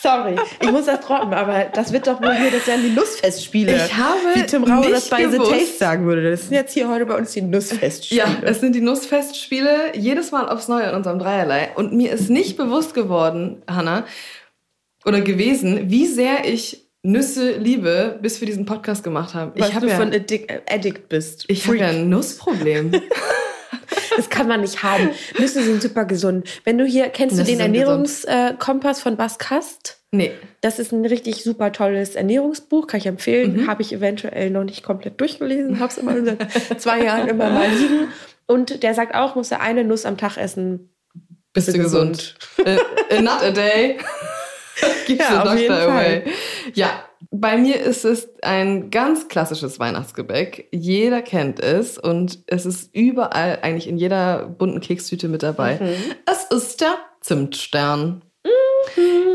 Sorry, ich muss das droppen, aber das wird doch wohl hier, das wären die Nussfestspiele. Ich habe Wie Tim nicht das bei The gewusst. Taste sagen würde. Das sind jetzt hier heute bei uns die Nussfestspiele. Ja, es sind die Nussfestspiele, jedes Mal aufs Neue in unserem Dreierlei. Und mir ist nicht bewusst geworden, Hanna, oder gewesen, wie sehr ich Nüsse liebe, bis wir diesen Podcast gemacht haben. Was ich habe du ja, von Addict, Addict bist. ich habe ja ein Nussproblem. Das kann man nicht haben. Nüsse sind super gesund. Wenn du hier, kennst du Nüsse den sind Ernährungskompass von Bas Kast? nee. Das ist ein richtig super tolles Ernährungsbuch, kann ich empfehlen. Habe ich eventuell noch nicht komplett durchgelesen, habe es immer seit zwei Jahren immer mal liegen. Und der sagt auch, muss er eine Nuss am Tag essen. Bist du gesund? a, a not a day. Keeps Ja, the auf jeden doctor Fall. away. Ja, bei mir ist es ein ganz klassisches Weihnachtsgebäck. Jeder kennt es und es ist überall, eigentlich in jeder bunten Kekstüte mit dabei. Mhm. Es ist der Zimtstern.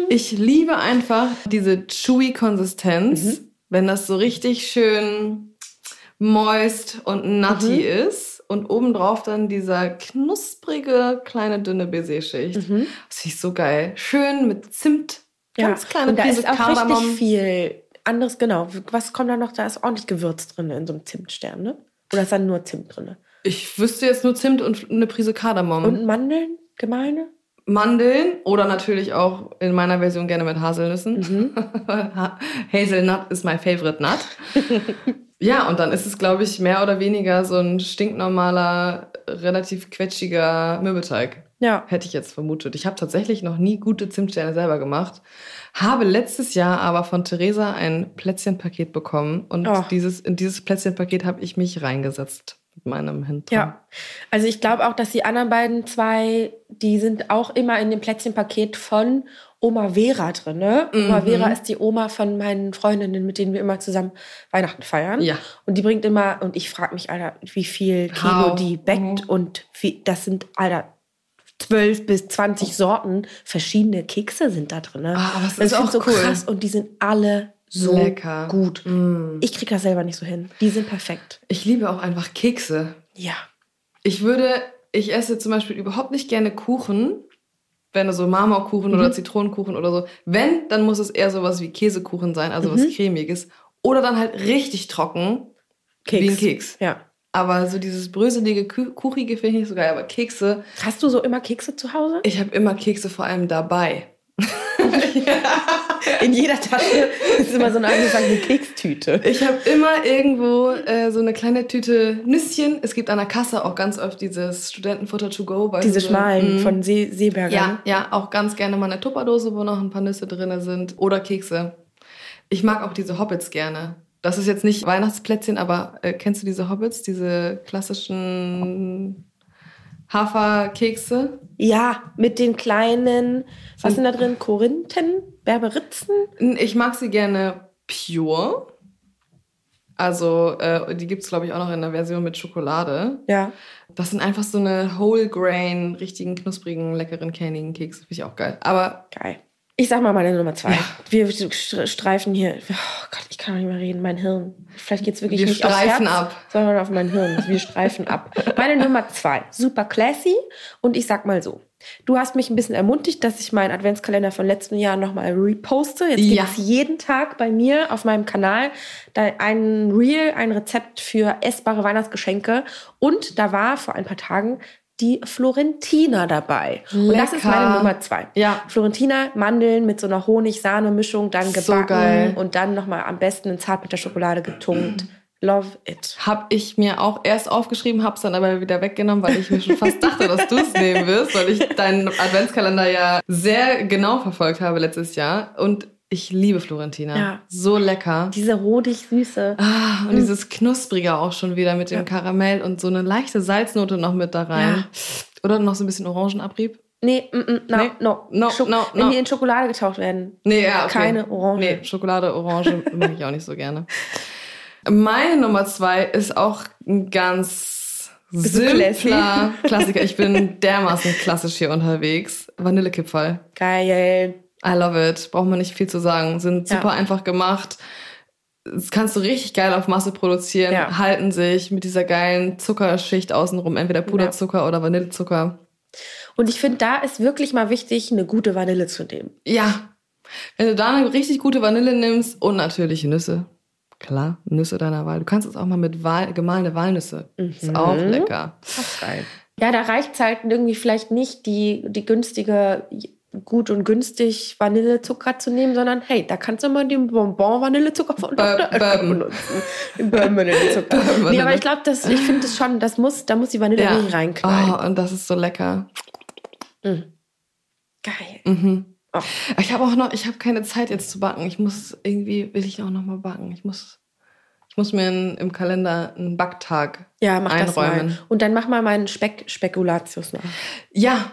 Ich liebe einfach diese chewy Konsistenz, Mhm. wenn das so richtig schön moist und nutty Mhm. ist und obendrauf dann dieser knusprige kleine dünne Baiser-Schicht. Das finde ich so geil. Schön mit Zimt, ganz kleine und da Prise ist auch Kardamom. richtig viel anderes, genau. Was kommt da noch? Da ist ordentlich Gewürz drin in so einem Zimtstern, ne? Oder ist da nur Zimt drin? Ich wüsste jetzt nur Zimt und eine Prise Kardamom. Und Mandeln, gemeine? Mandeln oder natürlich auch in meiner Version gerne mit Haselnüssen. Mhm. Ha- Hazelnut ist my favorite nut. ja, und dann ist es, glaube ich, mehr oder weniger so ein stinknormaler, relativ quetschiger Mürbeteig. Ja. Hätte ich jetzt vermutet. Ich habe tatsächlich noch nie gute Zimtsterne selber gemacht. Habe letztes Jahr aber von Theresa ein Plätzchenpaket bekommen. Und Oh. dieses, in dieses Plätzchenpaket habe ich mich reingesetzt mit meinem Hintern. Ja. Also ich glaube auch, dass die anderen beiden zwei, die sind auch immer in dem Plätzchenpaket von Oma Vera drin. Ne? Oma Mhm. Vera ist die Oma von meinen Freundinnen, mit denen wir immer zusammen Weihnachten feiern. Ja. Und die bringt immer, und ich frage mich, Alter, wie viel Kilo How? die backt. Mhm. Und wie, das sind, Alter, 12 bis 20 Sorten verschiedene Kekse sind da drin. Ne? Ah, es Das ist auch so cool. krass und die sind alle so Lecker. gut. Mm. Ich kriege das selber nicht so hin. Die sind perfekt. Ich liebe auch einfach Kekse. Ja. Ich würde, ich esse zum Beispiel überhaupt nicht gerne Kuchen, wenn so Marmorkuchen Mhm. oder Zitronenkuchen oder so. Wenn, dann muss es eher sowas wie Käsekuchen sein, also Mhm. was cremiges. Oder dann halt richtig trocken, wie ein Keks. Ja. Aber so dieses bröselige, Ku- kuchige finde ich nicht so geil. Aber Kekse, Hast du so immer Kekse zu Hause? ich habe immer Kekse vor allem dabei. In jeder Tasche ist immer so eine angefangene Kekstüte. Ich habe immer irgendwo äh, so eine kleine Tüte Nüsschen. Es gibt an der Kasse auch ganz oft dieses Studentenfutter to go. Diese so, schmalen mm. von See Seebergern. Ja, ja, auch ganz gerne mal eine Tupperdose, wo noch ein paar Nüsse drin sind. Oder Kekse. Ich mag auch diese Hobbits gerne. Das ist jetzt nicht Weihnachtsplätzchen, aber äh, kennst du diese Hobbits, diese klassischen Haferkekse? Ja, mit den kleinen, was sind da drin? Korinthen? Berberitzen? Ich mag sie gerne pure. Also, äh, die gibt's glaube ich, auch noch in der Version mit Schokolade. Ja. Das sind einfach so eine Whole Grain, richtigen, knusprigen, leckeren, candigen Kekse. Finde ich auch geil. Aber Geil. Ich sag mal meine Nummer zwei. Ja. Wir st- streifen hier. Oh Gott, ich kann nicht mehr reden. Mein Hirn. Vielleicht geht's wirklich Wir nicht aufs streifen Herz, ab. sondern auf mein Hirn. Wir streifen ab. Meine Nummer zwei. Super classy. Und ich sag mal so. Du hast mich ein bisschen ermutigt, dass ich meinen Adventskalender von letzten Jahr nochmal reposte. Jetzt Ja. gibt's jeden Tag bei mir auf meinem Kanal ein Reel, ein Rezept für essbare Weihnachtsgeschenke. Und da war vor ein paar Tagen die Florentina dabei. Und das ist Lecker. meine Nummer zwei. ja, Florentina, Mandeln mit so einer Honig-Sahne-Mischung, dann So gebacken geil. und dann nochmal am besten in Zartbitterschokolade getunkt. Love it. Hab ich mir auch erst aufgeschrieben, hab's dann aber wieder weggenommen, weil ich mir schon fast dachte, dass du es nehmen wirst, weil ich deinen Adventskalender ja sehr genau verfolgt habe letztes Jahr. Und ich liebe Florentina. Ja. So lecker. Diese rodig-süße. Ah, und dieses Knusprige auch schon wieder mit dem Ja. Karamell und so eine leichte Salznote noch mit da rein. Oder noch so ein bisschen Orangenabrieb. Nee, mm, mm, no, Nee. no. No, Schok- no, Wenn no. die in Schokolade getaucht werden. Nee, ja, okay. Keine Orange. Nee, Schokolade, Orange mag ich auch nicht so gerne. Meine Nummer zwei ist auch ein ganz simpler Klassiker. Ich bin dermaßen klassisch hier unterwegs. Vanillekipferl. Geil. I love it. Braucht man nicht viel zu sagen. Sind Ja. super einfach gemacht. Das kannst du richtig geil auf Masse produzieren. Ja. Halten sich mit dieser geilen Zuckerschicht außenrum. Entweder Puderzucker oder Vanillezucker. Und ich finde, da ist wirklich mal wichtig, eine gute Vanille zu nehmen. Ja. Wenn du da eine richtig gute Vanille nimmst und natürlich Nüsse. Klar, Nüsse deiner Wahl. Du kannst es auch mal mit Wal gemahlene Walnüsse. Ist auch lecker. Ja, da reicht halt irgendwie vielleicht nicht, die, die günstige, gut und günstig Vanillezucker zu nehmen, sondern hey, da kannst du mal den Bonbon-Vanillezucker von Bur- Dr. Oetker benutzen. Den Bourbon-Vanillezucker. nee, aber ich glaube, das, ich finde das schon, das muss, da muss die Vanille Ja. reinknallen. Oh, und das ist so lecker. Geil. Mhm. Oh. Ich habe auch noch, ich habe keine Zeit jetzt zu backen. Ich muss irgendwie, will ich auch noch mal backen. Ich muss, Ich muss mir in, im Kalender einen Backtag Ja, mach das einräumen. mal. Und dann mach mal meinen Speck Spekulatius nach. Ja,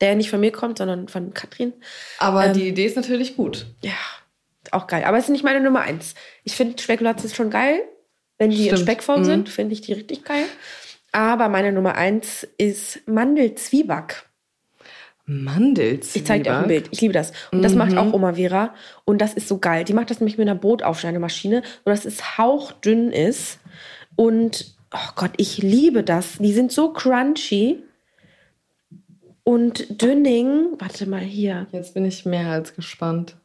Der nicht von mir kommt, sondern von Katrin. aber Ähm, die Idee ist natürlich gut. Ja, auch geil. Aber es ist nicht meine Nummer eins. Ich finde Spekulatius schon geil. Wenn die in Stimmt. Speckform Mhm. sind, finde ich die richtig geil. Aber meine Nummer eins ist Mandelzwieback. Mandelzwieback. Ich zeige dir auch ein Bild. Ich liebe das. Und das macht auch Oma Vera. Und das ist so geil. Die macht das nämlich mit einer Brotaufschneidemaschine, sodass es hauchdünn ist. Und, oh Gott, ich liebe das. Die sind so crunchy. Und Dünning, warte mal hier. Jetzt bin ich mehr als gespannt.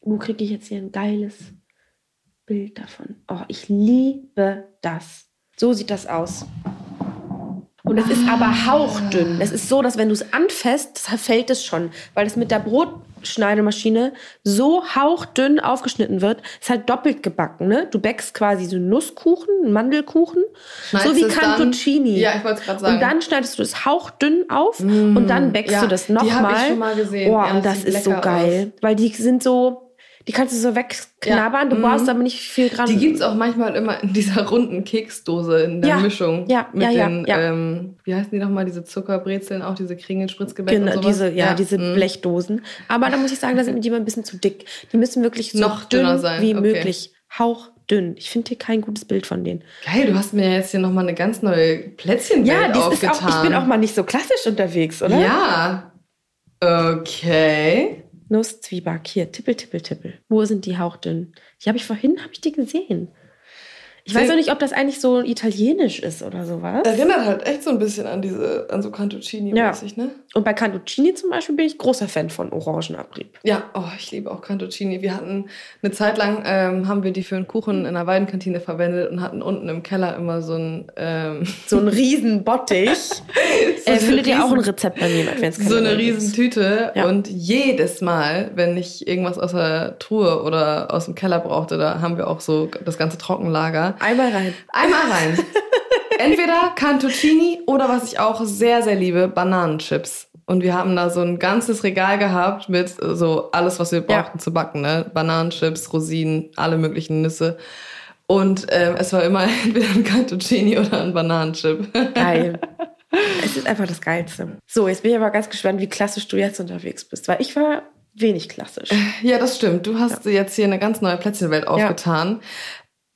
Wo kriege ich jetzt hier ein geiles Bild davon? Oh, ich liebe das. So sieht das aus. Und es ist aber hauchdünn. Es ist so, dass wenn du es anfasst, zerfällt es schon, weil es mit der Brotschneidemaschine so hauchdünn aufgeschnitten wird. Ist halt doppelt gebacken, ne? Du backst quasi so einen Nusskuchen, einen Mandelkuchen, Schneidest so wie es Cantuccini. Ja, ich wollte es gerade sagen. Und dann schneidest du es hauchdünn auf und dann backst ja, du das die hab ich nochmal. schon mal gesehen. Oh, Ja, und das das ist so geil. Weil die sind so, die kannst du so wegknabbern, Ja, du brauchst mhm. aber nicht viel dran. Die gibt es auch manchmal immer in dieser runden Keksdose in der Ja, Mischung. ja, mit ja, ja, den, ja. Ähm, wie heißen die nochmal, diese Zuckerbrezeln, auch diese Kringelspritzgebäck Genau, und sowas? diese, ja, diese mhm. Blechdosen. Aber da muss ich sagen, da sind mir die immer ein bisschen zu dick. Die müssen wirklich so Noch dünn dünner sein, wie okay. möglich. Hauchdünn. Ich finde hier kein gutes Bild von denen. Geil, du hast mir jetzt hier nochmal eine ganz neue Plätzchenwelt Ja, ist aufgetan. auch, ich bin auch mal nicht so klassisch unterwegs, oder? Ja. Okay. Nuss, Zwieback, hier, tippel, tippel, tippel. Wo sind die hauchdünn? Die habe ich vorhin, habe ich die gesehen. Ich weiß auch nicht, ob das eigentlich so italienisch ist oder sowas. Erinnert halt echt so ein bisschen an diese, an so Cantuccini-mäßig, ne? Und bei Cantuccini zum Beispiel bin ich großer Fan von Orangenabrieb. Ja, oh, ich liebe auch Cantuccini. Wir hatten eine Zeit lang, ähm, haben wir die für einen Kuchen in der Weidenkantine verwendet und hatten unten im Keller immer so ein, ähm, So ein riesen Bottich. äh, findet ihr auch ein Rezept bei mir im Adventskalender? so eine riesen Tüte Ja. und jedes Mal, wenn ich irgendwas aus der Truhe oder aus dem Keller brauchte, da haben wir auch so das ganze Trockenlager. Einmal rein. Einmal rein. Entweder Cantuccini oder was ich auch sehr, sehr liebe, Bananenchips. Und wir haben da so ein ganzes Regal gehabt mit so alles, was wir Ja. brauchten zu backen. Ne? Bananenchips, Rosinen, alle möglichen Nüsse. Und ähm, es war immer entweder ein Cantuccini oder ein Bananenchip. Geil. es ist einfach das Geilste. So, jetzt bin ich aber ganz gespannt, wie klassisch du jetzt unterwegs bist, weil ich war wenig klassisch. Ja, das stimmt. Du hast jetzt hier eine ganz neue Plätzchenwelt aufgetan.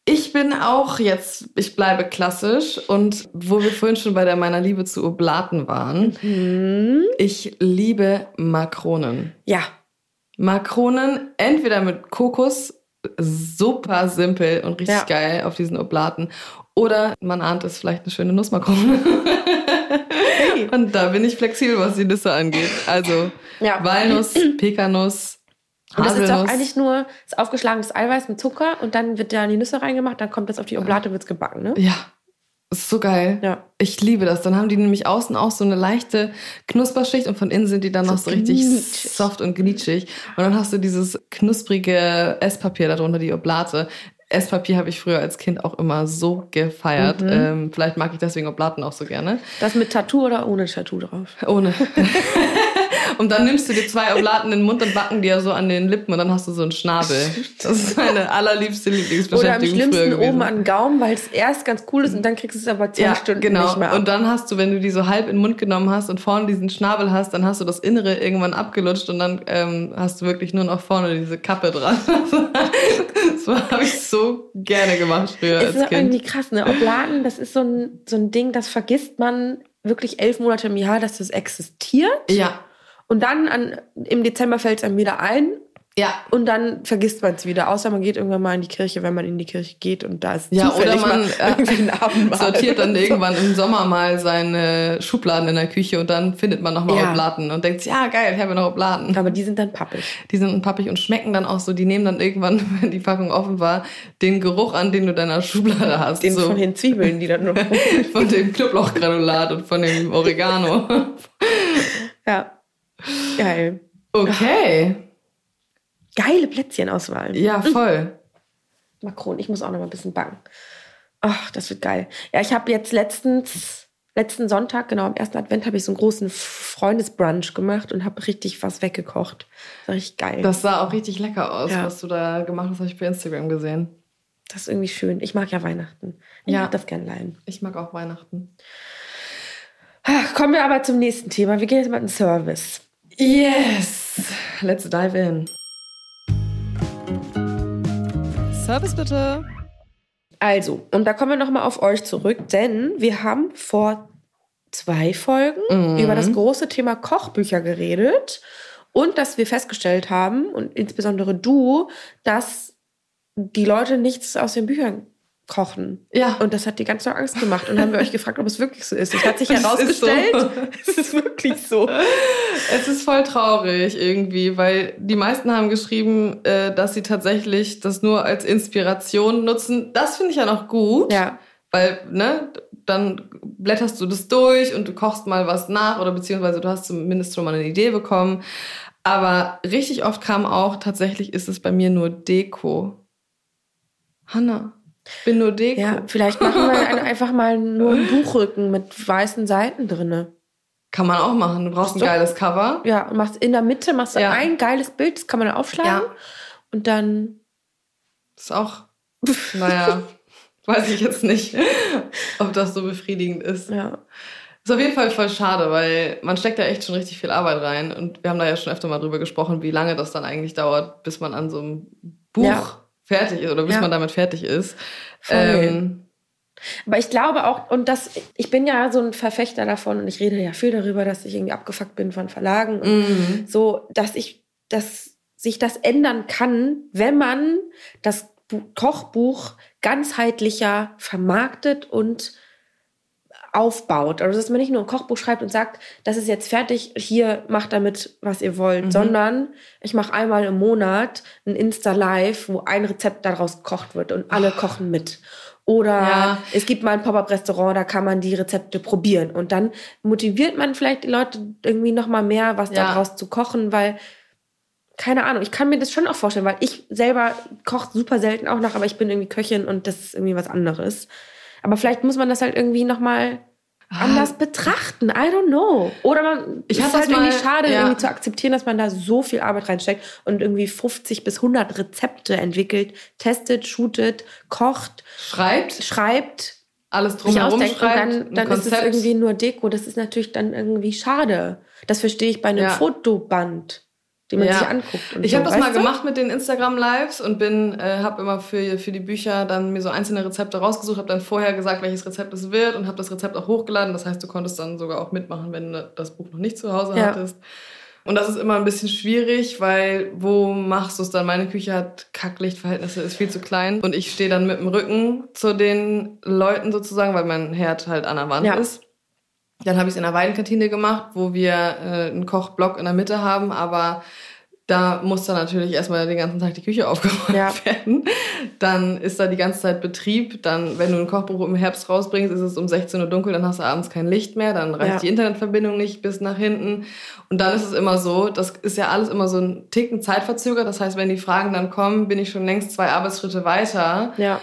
Ich bin auch jetzt, ich bleibe klassisch und wo wir vorhin schon bei der meiner Liebe zu Oblaten waren, Hm? ich liebe Makronen. Ja, Makronen entweder mit Kokos, super simpel und richtig Ja. geil auf diesen Oblaten, oder man ahnt es vielleicht eine schöne Nussmakrone. Und da bin ich flexibel, was die Nüsse angeht. Also Ja. Walnuss, Pekanuss, und das ist doch eigentlich nur das aufgeschlagenes Eiweiß mit Zucker und dann wird da die Nüsse reingemacht, dann kommt das auf die Oblate, wird's gebacken, ne? Ja, ist so geil. Ja. Ich liebe das. Dann haben die nämlich außen auch so eine leichte Knusperschicht und von innen sind die dann noch so richtig soft und gnitschig. Und dann hast du dieses knusprige Esspapier darunter, die Oblate. Esspapier habe ich früher als Kind auch immer so gefeiert. Mhm. Ähm, vielleicht mag ich deswegen Oblaten auch so gerne. Das mit Tattoo oder ohne Tattoo drauf? Ohne. und dann nimmst du dir zwei Oblaten in den Mund und backen die ja so an den Lippen und dann hast du so einen Schnabel. Das ist meine allerliebste Oder am Lieblingsbeschäftigung schlimmsten oben an den Gaumen, weil es erst ganz cool ist und dann kriegst du es aber zehn Ja, Stunden genau. nicht mehr ab. Und dann hast du, wenn du die so halb in den Mund genommen hast und vorne diesen Schnabel hast, dann hast du das Innere irgendwann abgelutscht und dann ähm, hast du wirklich nur noch vorne diese Kappe dran. das habe ich so gerne gemacht früher Es als ist Kind. irgendwie krass, ne? Obladen, das ist so ein, so ein Ding, das vergisst man wirklich elf Monate im Jahr, dass das existiert. Ja, Und dann an, im Dezember fällt es einem wieder ein ja. und dann vergisst man es wieder. Außer man geht irgendwann mal in die Kirche, wenn man in die Kirche geht und da ist Ja, zufällig oder man mal irgendwie ein Abendmahl. sortiert dann irgendwann im Sommer mal seine Schubladen in der Küche und dann findet man nochmal Ja. Oblaten und denkt, ja geil, ich habe noch Oblaten. Aber die sind dann pappig. Die sind pappig und schmecken dann auch so, die nehmen dann irgendwann, wenn die Packung offen war, den Geruch an, den du in deiner Schublade hast. Den so. von den Zwiebeln, die dann nur. von dem Knoblauchgranulat und von dem Oregano. ja. Geil. Okay. Geile Plätzchenauswahl. Ja, voll. Makron, ich muss auch noch mal ein bisschen backen. Ach, das wird geil. Ja, ich habe jetzt letztens, letzten Sonntag, genau am ersten Advent, habe ich so einen großen Freundesbrunch gemacht und habe richtig was weggekocht. Das war richtig geil. Das sah auch richtig lecker aus, Ja. was du da gemacht hast, habe ich bei Instagram gesehen. Das ist irgendwie schön. Ich mag ja Weihnachten. Ich Ja. mag das gern leiden. Ich mag auch Weihnachten. Ach, Kommen wir aber zum nächsten Thema. Wir gehen jetzt mal in den Service. Yes! Let's dive in. Service bitte. Also, und da kommen wir nochmal auf euch zurück, denn wir haben vor zwei Folgen Mhm. über das große Thema Kochbücher geredet und dass wir festgestellt haben, und insbesondere du, dass die Leute nichts aus den Büchern kochen. Ja. Und das hat die ganze Angst gemacht. Und haben wir euch gefragt, ob es wirklich so ist. Es hat sich ist herausgestellt, so. es ist wirklich so. Es ist voll traurig irgendwie, weil die meisten haben geschrieben, äh, dass sie tatsächlich das nur als Inspiration nutzen. Das finde ich ja noch gut. Ja. Weil, ne, dann blätterst du das durch und du kochst mal was nach oder beziehungsweise du hast zumindest schon mal eine Idee bekommen. Aber richtig oft kam auch, tatsächlich ist es bei mir nur Deko. Hanna, bin nur Deko. Ja, vielleicht machen wir ein- einfach mal nur einen Buchrücken mit weißen Seiten drinne. Kann man auch machen. Du brauchst ein Doch. geiles Cover. Ja, und machst in der Mitte machst du Ja. ein geiles Bild, das kann man dann aufschlagen. Ja. Und dann Ist auch, naja, weiß ich jetzt nicht, ob das so befriedigend ist. ja. Ist auf jeden Fall voll schade, weil man steckt da echt schon richtig viel Arbeit rein. Und wir haben da ja schon öfter mal drüber gesprochen, wie lange das dann eigentlich dauert, bis man an so einem Buch Ja. Fertig ist oder bis Ja. man damit fertig ist. Ähm, Aber ich glaube auch, und das, ich bin ja so ein Verfechter davon und ich rede ja viel darüber, dass ich irgendwie abgefuckt bin von Verlagen und mhm. so, dass ich, dass sich das ändern kann, wenn man das Bu Kochbuch ganzheitlicher vermarktet und aufbaut. Also dass man nicht nur ein Kochbuch schreibt und sagt, das ist jetzt fertig, hier macht damit, was ihr wollt, Mhm. sondern ich mache einmal im Monat ein Insta-Live, wo ein Rezept daraus gekocht wird und alle kochen mit. Oder Ja. es gibt mal ein Pop-up-Restaurant, da kann man die Rezepte probieren. Und dann motiviert man vielleicht die Leute irgendwie noch mal mehr, was Ja. daraus zu kochen, weil keine Ahnung, ich kann mir das schon auch vorstellen, weil ich selber koche super selten auch nach, aber ich bin irgendwie Köchin und das ist irgendwie was anderes. Aber vielleicht muss man das halt irgendwie noch mal anders betrachten. I don't know. Oder man Ah. Ich ist halt irgendwie mal- schade, ja. irgendwie zu akzeptieren, dass man da so viel Arbeit reinsteckt und irgendwie 50 bis 100 Rezepte entwickelt, testet, shootet, kocht, Schreibt, schreibt, alles drumherum ausdenkt und schreibt, dann, dann ist es irgendwie nur Deko. Das ist natürlich dann irgendwie schade. Das verstehe ich bei einem Ja. Fotoband, den man Ja. sich anguckt. Ich so, habe das mal du? gemacht mit den Instagram Lives und bin äh, habe immer für für die Bücher dann mir so einzelne Rezepte rausgesucht, habe dann vorher gesagt, welches Rezept es wird und habe das Rezept auch hochgeladen. Das heißt, du konntest dann sogar auch mitmachen, wenn du das Buch noch nicht zu Hause Ja. hattest. Und das ist immer ein bisschen schwierig, weil wo machst du es dann? Meine Küche hat Kacklichtverhältnisse, ist viel zu klein und ich stehe dann mit dem Rücken zu den Leuten sozusagen, weil mein Herd halt an der Wand Ja. ist. Dann habe ich es in der Weidenkantine gemacht, wo wir äh, einen Kochblock in der Mitte haben, aber da muss dann natürlich erstmal den ganzen Tag die Küche aufgeräumt Ja. werden. Dann ist da die ganze Zeit Betrieb. Dann, wenn du ein Kochbuch im Herbst rausbringst, ist es um 16 Uhr dunkel, dann hast du abends kein Licht mehr, dann reicht Ja. die Internetverbindung nicht bis nach hinten. Und dann ist es immer so, das ist ja alles immer so ein Ticken Zeitverzögert. Das heißt, wenn die Fragen dann kommen, bin ich schon längst zwei Arbeitsschritte weiter. Ja.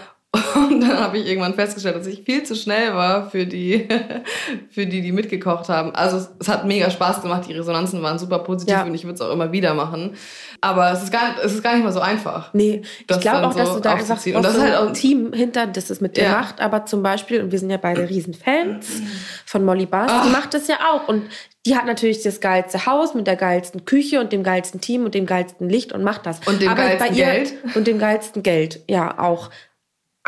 Und dann habe ich irgendwann festgestellt, dass ich viel zu schnell war für die, für die, die mitgekocht haben. Also es, es hat mega Spaß gemacht, die Resonanzen waren super positiv Ja. und ich würde es auch immer wieder machen. Aber es ist gar, es ist gar nicht mal so einfach. Nee, ich glaube auch, dass so du da einfach und das ist halt ein auch- Team hinter, das es mit dir Ja. macht. Aber zum Beispiel, und wir sind ja beide Riesenfans von Molly Bars, die Ach. macht das ja auch. Und die hat natürlich das geilste Haus mit der geilsten Küche und dem geilsten Team und dem geilsten Licht und macht das. Und dem Aber geilsten Geld. Und dem geilsten Geld, ja, auch.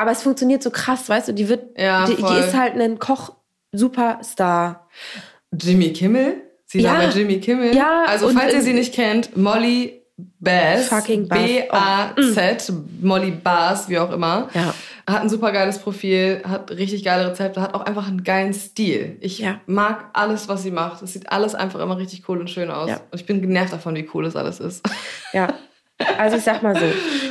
Aber es funktioniert so krass, weißt du, die wird, Ja, die, die ist halt ein Koch-Superstar. Jimmy Kimmel? Sie Ja. war bei Jimmy Kimmel. Ja, Also falls ihr sie nicht kennt, Molly Bass. Fucking Bass. B-A-Z. Molly Bass, wie auch immer. Ja. Hat ein super geiles Profil, hat richtig geile Rezepte, hat auch einfach einen geilen Stil. Ich Ja. mag alles, was sie macht. Es sieht alles einfach immer richtig cool und schön aus. Ja. Und ich bin genervt davon, wie cool das alles ist. Ja. Also ich sag mal so,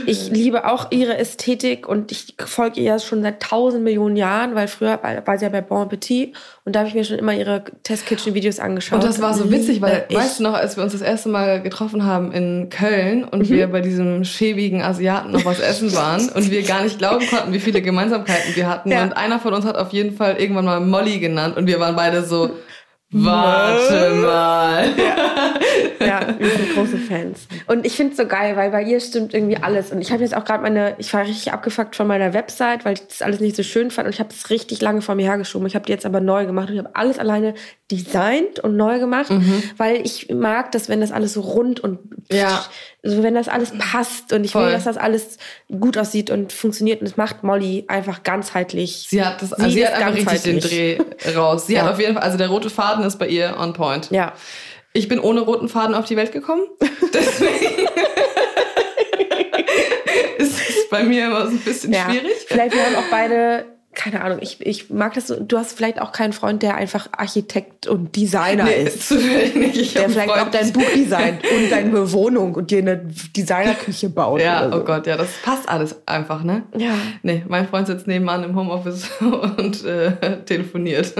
ich liebe auch ihre Ästhetik und ich folge ihr schon seit tausend Millionen Jahren, weil früher war sie ja bei Bon Appetit und da habe ich mir schon immer ihre Test-Kitchen-Videos angeschaut. Und das war so witzig, weil, Liebe weißt du noch, als wir uns das erste Mal getroffen haben in Köln und wir bei diesem schäbigen Asiaten noch was essen waren und wir gar nicht glauben konnten, wie viele Gemeinsamkeiten wir hatten. Ja. Und einer von uns hat auf jeden Fall irgendwann mal Molly genannt und wir waren beide so, Warte mal. Ja, wir sind große Fans. Und ich finde es so geil, weil bei ihr stimmt irgendwie alles. Und ich habe jetzt auch gerade meine, ich war richtig abgefuckt von meiner Website, weil ich das alles nicht so schön fand. Und ich habe es richtig lange vor mir hergeschoben. Ich habe die jetzt aber neu gemacht. Und ich habe alles alleine designt und neu gemacht, weil ich mag das, wenn das alles so rund und Ja. Also wenn das alles passt. Und ich Voll. will, dass das alles gut aussieht und funktioniert. Und das macht Molly einfach ganzheitlich. Sie hat das, also sie hat einfach richtig den Dreh raus. Sie Ja. hat auf jeden Fall, also der rote Faden ist bei ihr on point. Ja. Ich bin ohne roten Faden auf die Welt gekommen. Deswegen ist es bei mir immer so ein bisschen ja. schwierig. Vielleicht wir haben auch beide, keine Ahnung, ich, ich mag das so. Du hast vielleicht auch keinen Freund, der einfach Architekt und Designer Nee, ist. nicht. Ich Der vielleicht Freund. auch dein Buch designt und deine Wohnung und dir eine Designerküche baut. Ja, so. oh Gott, ja, das passt alles einfach, ne? Ja. Nee, mein Freund sitzt nebenan im Homeoffice und äh, telefoniert.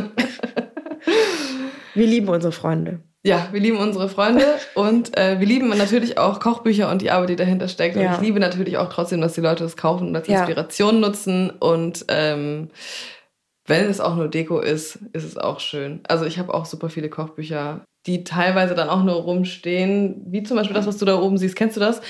Wir lieben unsere Freunde. Ja, wir lieben unsere Freunde und äh, wir lieben natürlich auch Kochbücher und die Arbeit, die dahinter steckt. Und Ja. ich liebe natürlich auch trotzdem, dass die Leute das kaufen und als Ja. Inspiration nutzen. Und ähm, wenn es auch nur Deko ist, ist es auch schön. Also ich habe auch super viele Kochbücher, die teilweise dann auch nur rumstehen, wie zum Beispiel das, was du da oben siehst. Kennst du das?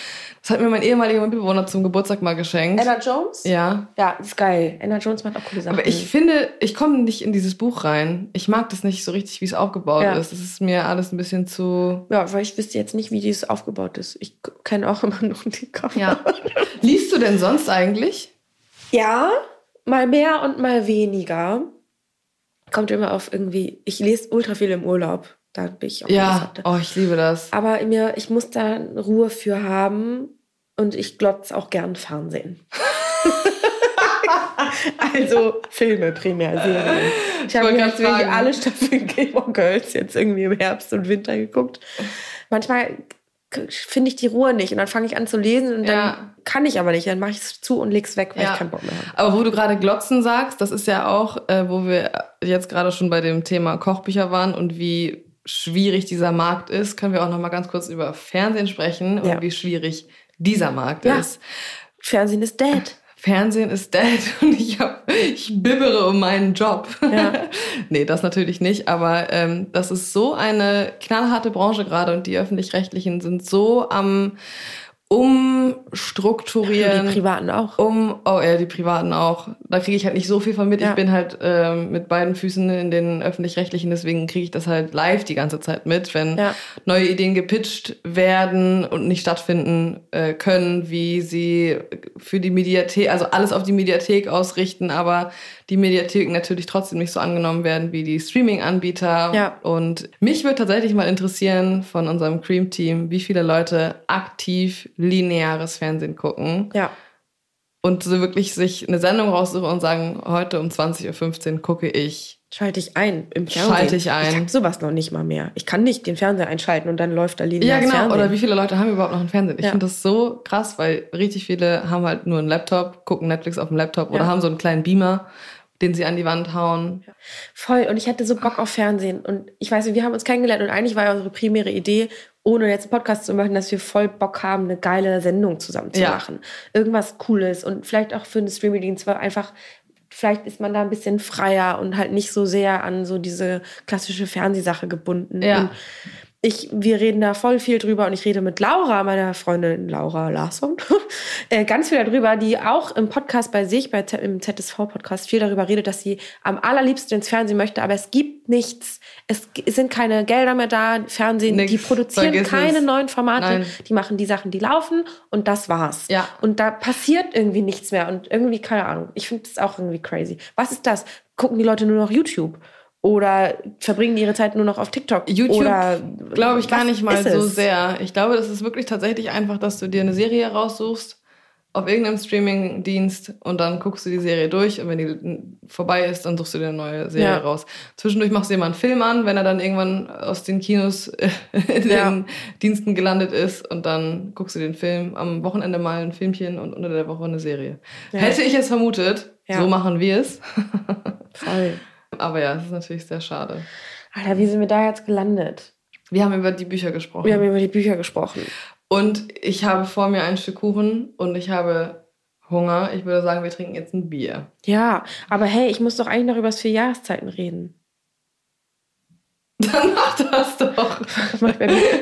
Das hat mir mein ehemaliger Mitbewohner zum Geburtstag mal geschenkt. Anna Jones? Ja, Ja, ist geil. Anna Jones macht auch coole Sachen. aber ich finde, ich komme nicht in dieses Buch rein. Ich mag das nicht so richtig, wie es aufgebaut Ja. ist. Das ist mir alles ein bisschen zu. Ja, weil ich wüsste jetzt nicht, wie dieses aufgebaut ist. Ich kenne auch immer noch die Cover. Ja. Liest du denn sonst eigentlich? Ja, mal mehr und mal weniger. Kommt immer auf irgendwie. Ich lese ultra viel im Urlaub. Da bin ich auch Ja. Oh, ich liebe das. Aber mir, ich muss da Ruhe für haben und ich glotze auch gern Fernsehen. also Filme primär, Serien. Ich habe mir wirklich alle Staffeln Game of Girls jetzt irgendwie im Herbst und Winter geguckt. Manchmal finde ich die Ruhe nicht und dann fange ich an zu lesen und dann Ja. kann ich aber nicht. Dann mache ich es zu und leg's weg, weil Ja. ich keinen Bock mehr habe. Aber wo du gerade Glotzen sagst, das ist ja auch, äh, wo wir jetzt gerade schon bei dem Thema Kochbücher waren und wie schwierig dieser Markt ist, können wir auch noch mal ganz kurz über Fernsehen sprechen und Ja. wie schwierig dieser Markt Ja. ist. Fernsehen ist dead. Fernsehen ist dead und ich, hab, ich bibbere um meinen Job. Ja. nee, das natürlich nicht, aber ähm, das ist so eine knallharte Branche gerade und die öffentlich-rechtlichen sind so am umstrukturieren. Die Privaten auch. um, oh ja, die Privaten auch. Da kriege ich halt nicht so viel von mit. Ja. Ich bin halt ähm, mit beiden Füßen in den öffentlich-rechtlichen, deswegen kriege ich das halt live die ganze Zeit mit, wenn Ja. neue Ideen gepitcht werden und nicht stattfinden äh, können, wie sie für die Mediathek, also alles auf die Mediathek ausrichten, aber die Mediatheken natürlich trotzdem nicht so angenommen werden wie die Streaming-Anbieter. Ja. Und mich würde tatsächlich mal interessieren von unserem Cream-Team, wie viele Leute aktiv lineares Fernsehen gucken Ja. und so wirklich sich eine Sendung raussuchen und sagen, heute um 20.15 Uhr gucke ich. Schalte ich ein im Fernsehen. Schalte ich ein. Ich habe sowas noch nicht mal mehr. Ich kann nicht den Fernseher einschalten und dann läuft da Ja, lineares genau. Fernsehen. Oder wie viele Leute haben überhaupt noch einen Fernsehen? Ich Ja. finde das so krass, weil richtig viele haben halt nur einen Laptop, gucken Netflix auf dem Laptop oder Ja. haben so einen kleinen Beamer, den sie an die Wand hauen. Voll. Und ich hatte so Bock auf Fernsehen. Und ich weiß nicht, wir haben uns kennengelernt und eigentlich war ja unsere primäre Idee, ohne jetzt einen Podcast zu machen, dass wir voll Bock haben, eine geile Sendung zusammen zu Ja. machen. Irgendwas Cooles und vielleicht auch für einen Streamingdienst, weil einfach, vielleicht ist man da ein bisschen freier und halt nicht so sehr an so diese klassische Fernsehsache gebunden. Ja. Und ich, wir reden da voll viel drüber und ich rede mit Laura, meiner Freundin Laura Larsson, äh, ganz viel darüber, die auch im Podcast bei sich, bei, im ZSV-Podcast viel darüber redet, dass sie am allerliebsten ins Fernsehen möchte, aber es gibt nichts, es g- sind keine Gelder mehr da, Fernsehen, Nix, die produzieren keine es. neuen Formate, Nein. die machen die Sachen, die laufen und das war's. Ja. Und da passiert irgendwie nichts mehr und irgendwie, keine Ahnung, ich finde das auch irgendwie crazy. Was ist das? Gucken die Leute nur noch YouTube? Oder verbringen die ihre Zeit nur noch auf TikTok? YouTube glaube ich gar nicht mal so sehr. Ich glaube, das ist wirklich tatsächlich einfach, dass du dir eine Serie raussuchst auf irgendeinem Streaming-Dienst und dann guckst du die Serie durch und wenn die vorbei ist, dann suchst du dir eine neue Serie Ja. raus. Zwischendurch machst du dir mal einen Film an, wenn er dann irgendwann aus den Kinos äh, in Ja. den Diensten gelandet ist und dann guckst du den Film am Wochenende mal ein Filmchen und unter der Woche eine Serie. Ja. Hätte ich es vermutet, so machen wir es. Voll. Aber ja, es ist natürlich sehr schade. Alter, wie sind wir da jetzt gelandet? Wir haben über die Bücher gesprochen. Wir haben über die Bücher gesprochen. Und ich habe vor mir ein Stück Kuchen und ich habe Hunger. Ich würde sagen, wir trinken jetzt ein Bier. Ja, aber hey, ich muss doch eigentlich noch über das vier Jahreszeiten reden. Dann mach das doch.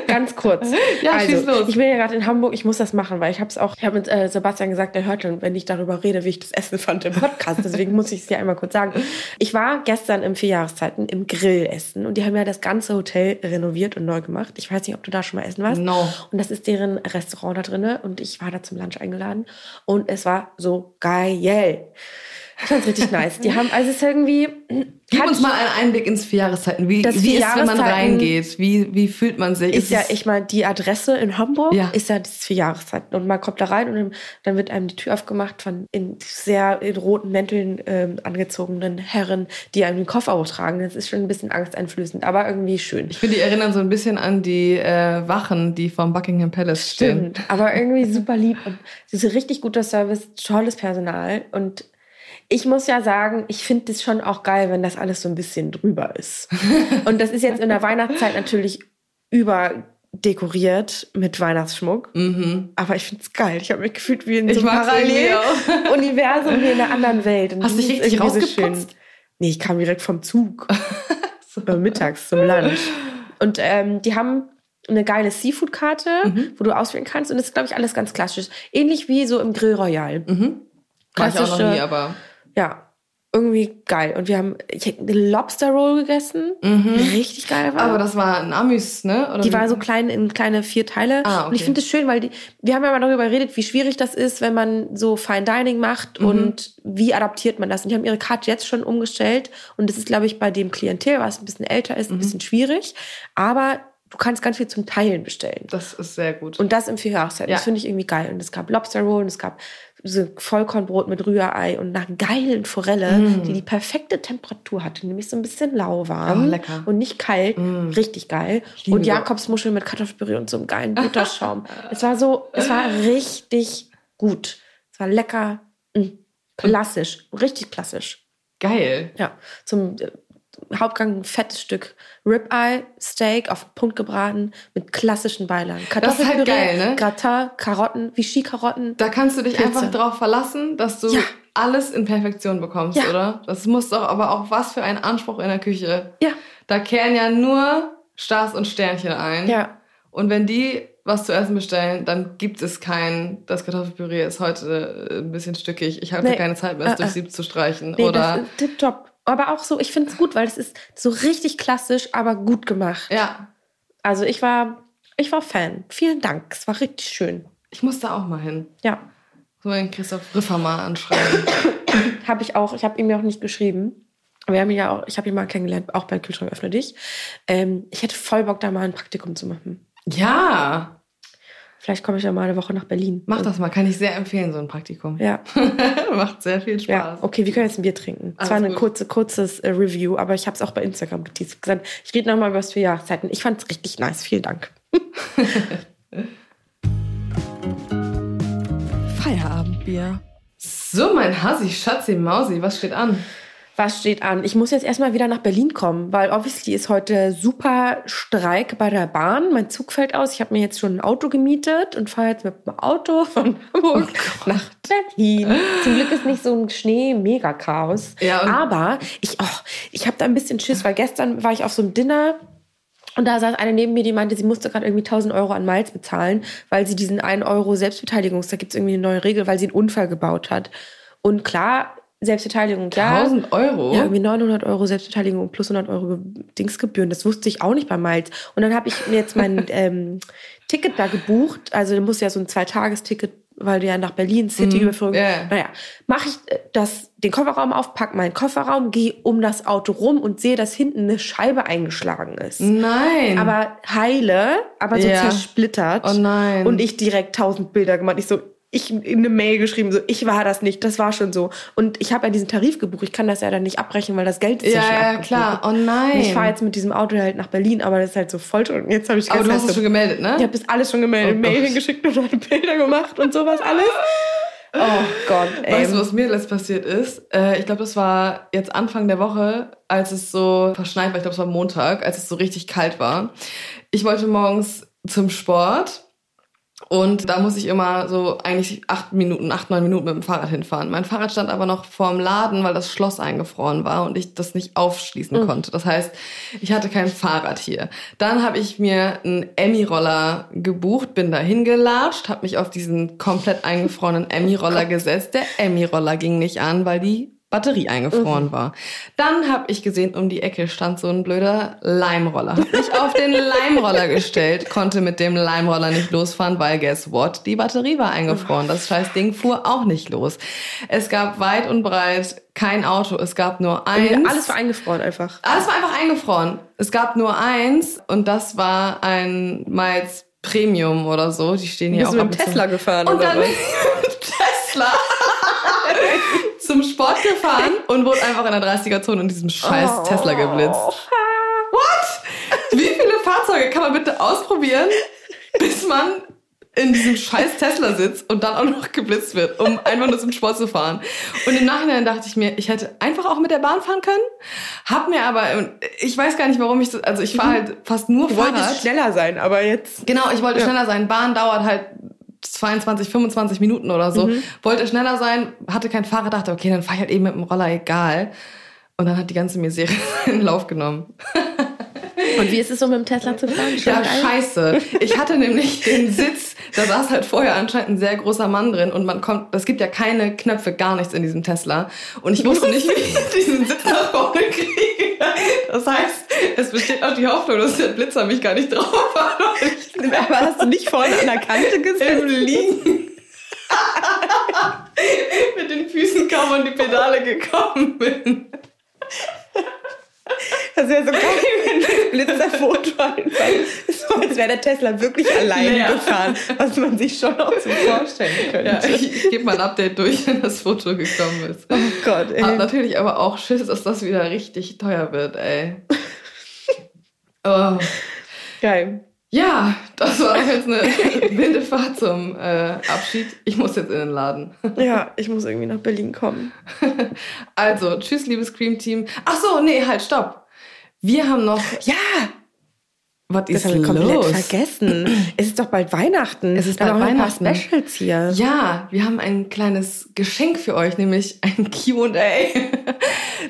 Ganz kurz. Ja, also, schieß los. Ich bin ja gerade in Hamburg, ich muss das machen, weil ich habe es auch, ich habe mit äh, Sebastian gesagt, er hört dann, wenn ich darüber rede, wie ich das Essen fand im Podcast. Deswegen muss ich es dir einmal kurz sagen. Ich war gestern im Vierjahreszeiten im Grillessen und die haben ja das ganze Hotel renoviert und neu gemacht. Ich weiß nicht, ob du da schon mal essen warst. No. Und das ist deren Restaurant da drinne und ich war da zum Lunch eingeladen und es war so geil. Ich fand's richtig nice. Die haben, also es ist irgendwie. Gib uns mal einen Einblick ins Vierjahreszeiten. Wie, Das wie ist, wenn man Vierjahreszeiten- reingeht? Wie, wie fühlt man sich? ist ja, es- ich meine, die Adresse in Hamburg Ja. ist ja das vier Jahreszeiten. Und man kommt da rein und dann- wird einem die Tür aufgemacht von in sehr in roten Mänteln ähm, angezogenen Herren, die einem den Koffer hochtragen. Das ist schon ein bisschen angsteinflößend, aber irgendwie schön. Ich finde, die erinnern so ein bisschen an die äh, Wachen, die vom Buckingham Palace stehen. Stimmt, aber irgendwie super lieb und es ist richtig guter Service, tolles Personal und ich muss ja sagen, ich finde es schon auch geil, wenn das alles so ein bisschen drüber ist. Und das ist jetzt in der Weihnachtszeit natürlich überdekoriert mit Weihnachtsschmuck. Aber ich finde es geil. Ich habe mich gefühlt wie in so Mhm. Einem Paralleluniversum, wie in einer anderen Welt. Und Hast du dich richtig irgendwie so rausgeputzt? Nee, ich kam direkt vom Zug. Äh, mittags zum Lunch. Und ähm, die haben eine geile Seafood-Karte, Mhm. wo du auswählen kannst. Und das ist, glaube ich, alles ganz klassisch. Ähnlich wie so im Grill Royal. Mhm. War ich auch noch Klassische- nie, aber Ja, irgendwie geil. Und wir haben ich hab eine Lobster Roll gegessen. Richtig geil war. Mhm. aber das war ein Amüs, ne? Oder Die war so klein in kleine vier Teile. Ah, Und ich okay. finde es schön, weil die, wir haben ja mal darüber geredet, wie schwierig das ist, wenn man so Fine Dining macht Mhm. und wie adaptiert man das. Und die haben ihre Karte jetzt schon umgestellt. Und das ist, glaube ich, bei dem Klientel, was ein bisschen älter ist, ein Mhm. bisschen schwierig. Aber du kannst ganz viel zum Teilen bestellen. Das ist sehr gut. Und das im Vierjahreszeit. Ja. Das finde ich irgendwie geil. Und es gab Lobster Roll und es gab so Vollkornbrot mit Rührei und einer geilen Forelle, die die perfekte Temperatur hatte, nämlich so ein bisschen lauwarm Mm. Oh. Mm. und nicht kalt. Richtig geil. Und Jakobsmuscheln mit Kartoffelpüree und so einem geilen Butterschaum. es war so, es war richtig gut. Es war lecker. Mm. Klassisch. Richtig klassisch. Geil. Ja, zum Hauptgang ein fettes Stück Ribeye, Steak auf den Punkt gebraten mit klassischen Beilagen. Das ist halt geil, ne? Gratin, Karotten, Vichy-Karotten. Da kannst du dich Pilze. einfach drauf verlassen, dass du Ja. alles in Perfektion bekommst, Ja. oder? Das muss doch aber auch was für ein Anspruch in der Küche. Ja, Da kehren ja nur Stars und Sternchen ein. ja. Und wenn die was zu essen bestellen, dann gibt es kein, das Kartoffelpüree ist heute äh, ein bisschen stückig. Ich habe Nee. keine Zeit mehr, es Äh, durch äh. Sieb zu streichen. Nee, oder das ist tipptopp. Aber auch so, ich finde es gut, weil es ist so richtig klassisch, aber gut gemacht. ja, Also ich war, ich war Fan. Vielen Dank. Es war richtig schön. ich muss da auch mal hin. Ja, So den Christoph Riffer mal anschreiben. habe ich auch. Ich habe ihm ja auch nicht geschrieben. Wir haben ihn ja auch, ich habe ihn mal kennengelernt, auch bei Kühlschrank öffne dich. Ähm, ich hätte voll Bock, da mal ein Praktikum zu machen. ja, Vielleicht komme ich ja mal eine Woche nach Berlin. mach das mal. Kann ich sehr empfehlen, so ein Praktikum. Ja, Macht sehr viel ja. Spaß. Okay, wir können jetzt ein Bier trinken. Alles Zwar eine gut. kurze, kurzes äh, Review, aber ich habe es auch bei Instagram gesagt, ich rede nochmal über das für Jahreszeiten. Ich fand es richtig nice. Vielen Dank. Feierabendbier. So, mein Hasi, Schatzi, Mausi, was steht an? Was steht an? Ich muss jetzt erstmal wieder nach Berlin kommen, weil obviously ist heute super Streik bei der Bahn. Mein Zug fällt aus. Ich habe mir jetzt schon ein Auto gemietet und fahre jetzt mit dem Auto von Hamburg Oh nach Berlin. Zum Glück ist nicht so ein Schnee-Mega-Chaos. Ja, Aber ich, oh, ich habe da ein bisschen Schiss, weil gestern war ich auf so einem Dinner und da saß eine neben mir, die meinte, sie musste gerade irgendwie 1000 Euro an Miles bezahlen, weil sie diesen 1 Euro Selbstbeteiligungs, da gibt es irgendwie eine neue Regel, weil sie einen Unfall gebaut hat. Und klar, Selbstbeteiligung, ja. 1000 Euro? Ja, irgendwie 900 Euro Selbstbeteiligung plus 100 Euro Dingsgebühren. Das wusste ich auch nicht bei Miles. Und dann habe ich mir jetzt mein ähm, Ticket da gebucht. Also du musst ja so ein Zweitagesticket, weil du ja nach Berlin City. Mhm. ja. Naja, mache ich äh, das, den Kofferraum auf, pack meinen Kofferraum, gehe um das Auto rum und sehe, dass hinten eine Scheibe eingeschlagen ist. Nein. Aber heile, aber so Ja. zersplittert. Oh nein. Und ich direkt tausend Bilder gemacht. Ich so, ich in eine Mail geschrieben, so, ich war das nicht, das war schon so. Und ich habe ja diesen Tarif gebucht, ich kann das ja dann nicht abbrechen, weil das Geld ist ja, ja, schon ja, abgebucht. klar. Oh nein. Und ich fahre jetzt mit diesem Auto halt nach Berlin, aber das ist halt so voll. Und jetzt habe ich Aber du hast es so- schon gemeldet, ne? ich habe das alles schon gemeldet, Oh Mail Gott. hingeschickt und dann Bilder gemacht und sowas alles. Oh Gott, ey. Weißt du, was mir letzt passiert ist? Äh, ich glaube, das war jetzt Anfang der Woche, als es so verschneit war. Ich glaube, es war Montag, als es so richtig kalt war. Ich wollte morgens zum Sport Und da muss ich immer so eigentlich acht Minuten, acht, neun Minuten mit dem Fahrrad hinfahren. Mein Fahrrad stand aber noch vorm Laden, weil das Schloss eingefroren war und ich das nicht aufschließen mhm. konnte. Das heißt, ich hatte kein Fahrrad hier. Dann habe ich mir einen Emmy-Roller gebucht, bin da hingelatscht, habe mich auf diesen komplett eingefrorenen Emmy-Roller gesetzt. Der Emmy-Roller ging nicht an, weil die Batterie eingefroren mhm. war. Dann habe ich gesehen, um die Ecke stand so ein blöder Leimroller. Hab mich auf den Leimroller gestellt, konnte mit dem Leimroller nicht losfahren, weil guess what? Die Batterie war eingefroren. Das scheiß Ding fuhr auch nicht los. Es gab weit und breit kein Auto. Es gab nur eins. Alles war eingefroren einfach. Alles war einfach eingefroren. Es gab nur eins und das war ein Miles Premium oder so. Die stehen hier auch. Bist du mit dem Tesla gefahren und oder dann was? Tesla zum Sport gefahren und wurde einfach in der 30er-Zone in diesem scheiß oh. Tesla geblitzt. What? Wie viele Fahrzeuge kann man bitte ausprobieren, bis man in diesem scheiß Tesla sitzt und dann auch noch geblitzt wird, um einfach nur zum Sport zu fahren. Und im Nachhinein dachte ich mir, ich hätte einfach auch mit der Bahn fahren können, hab mir aber, ich weiß gar nicht, warum ich so, also ich fahre halt fast nur du Fahrrad. Du wolltest schneller sein, aber jetzt... Genau, ich wollte ja. schneller sein. Bahn dauert halt 22, 25 Minuten oder so. Mhm. Wollte schneller sein, hatte kein Fahrrad, dachte, okay, dann fahr ich halt eben mit dem Roller, egal. Und dann hat die ganze Misere in Lauf genommen. Und wie ist es so mit dem Tesla zu fahren? Schon ja, geil? scheiße. Ich hatte nämlich den Sitz, da saß halt vorher anscheinend ein sehr großer Mann drin und man kommt, es gibt ja keine Knöpfe, gar nichts in diesem Tesla. Und ich wusste nicht, wie ich diesen Sitz nach vorne kriege. Das heißt, es besteht auch die Hoffnung, dass der Blitzer mich gar nicht drauf hat. Aber hast du nicht vorne an der Kante gesessen? Im Liegen. Mit den Füßen kaum an die Pedale gekommen bin. Das wäre so geil, wenn das Blitzerfoto einfach so, als wäre der Tesla wirklich allein ja. gefahren, was man sich schon auch so vorstellen könnte. Ja, ich, ich gebe mal ein Update durch, wenn das Foto gekommen ist. Oh Gott, ey. Hat natürlich aber auch Schiss, dass das wieder richtig teuer wird, ey. Oh. Geil. Ja, das war jetzt eine wilde Fahrt zum äh, Abschied. Ich muss jetzt in den Laden. ja, ich muss irgendwie nach Berlin kommen. also, tschüss, liebes Cream Team. Ach so, nee, halt, stopp. Wir haben noch. Ja! Was ist das haben wir komplett vergessen. es ist doch bald Weihnachten. Es ist bald Weihnachten. Ein paar Specials hier. Ja, wir haben ein kleines Geschenk für euch, nämlich ein Q&A.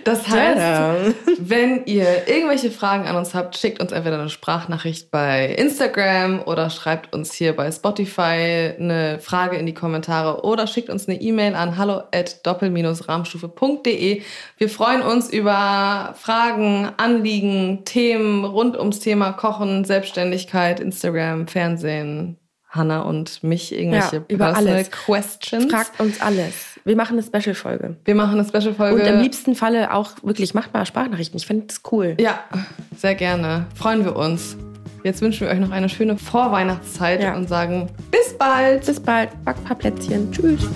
Das heißt, ja. wenn ihr irgendwelche Fragen an uns habt, schickt uns entweder eine Sprachnachricht bei Instagram oder schreibt uns hier bei Spotify eine Frage in die Kommentare oder schickt uns eine E-Mail an hallo at doppel-rahmstufe.de. Wir freuen uns über Fragen, Anliegen, Themen rund ums Thema Kochen, Selbstständigkeit, Instagram, Fernsehen, Hanna und mich irgendwelche ja, über alles. Questions. Fragt uns alles. Wir machen eine Special-Folge. Wir machen eine Special-Folge. Und im liebsten Falle auch wirklich macht mal Sprachnachrichten. Ich finde das cool. Ja, sehr gerne. Freuen wir uns. Jetzt wünschen wir euch noch eine schöne Vorweihnachtszeit ja. und sagen bis bald. Bis bald. Back paar Plätzchen. Tschüss.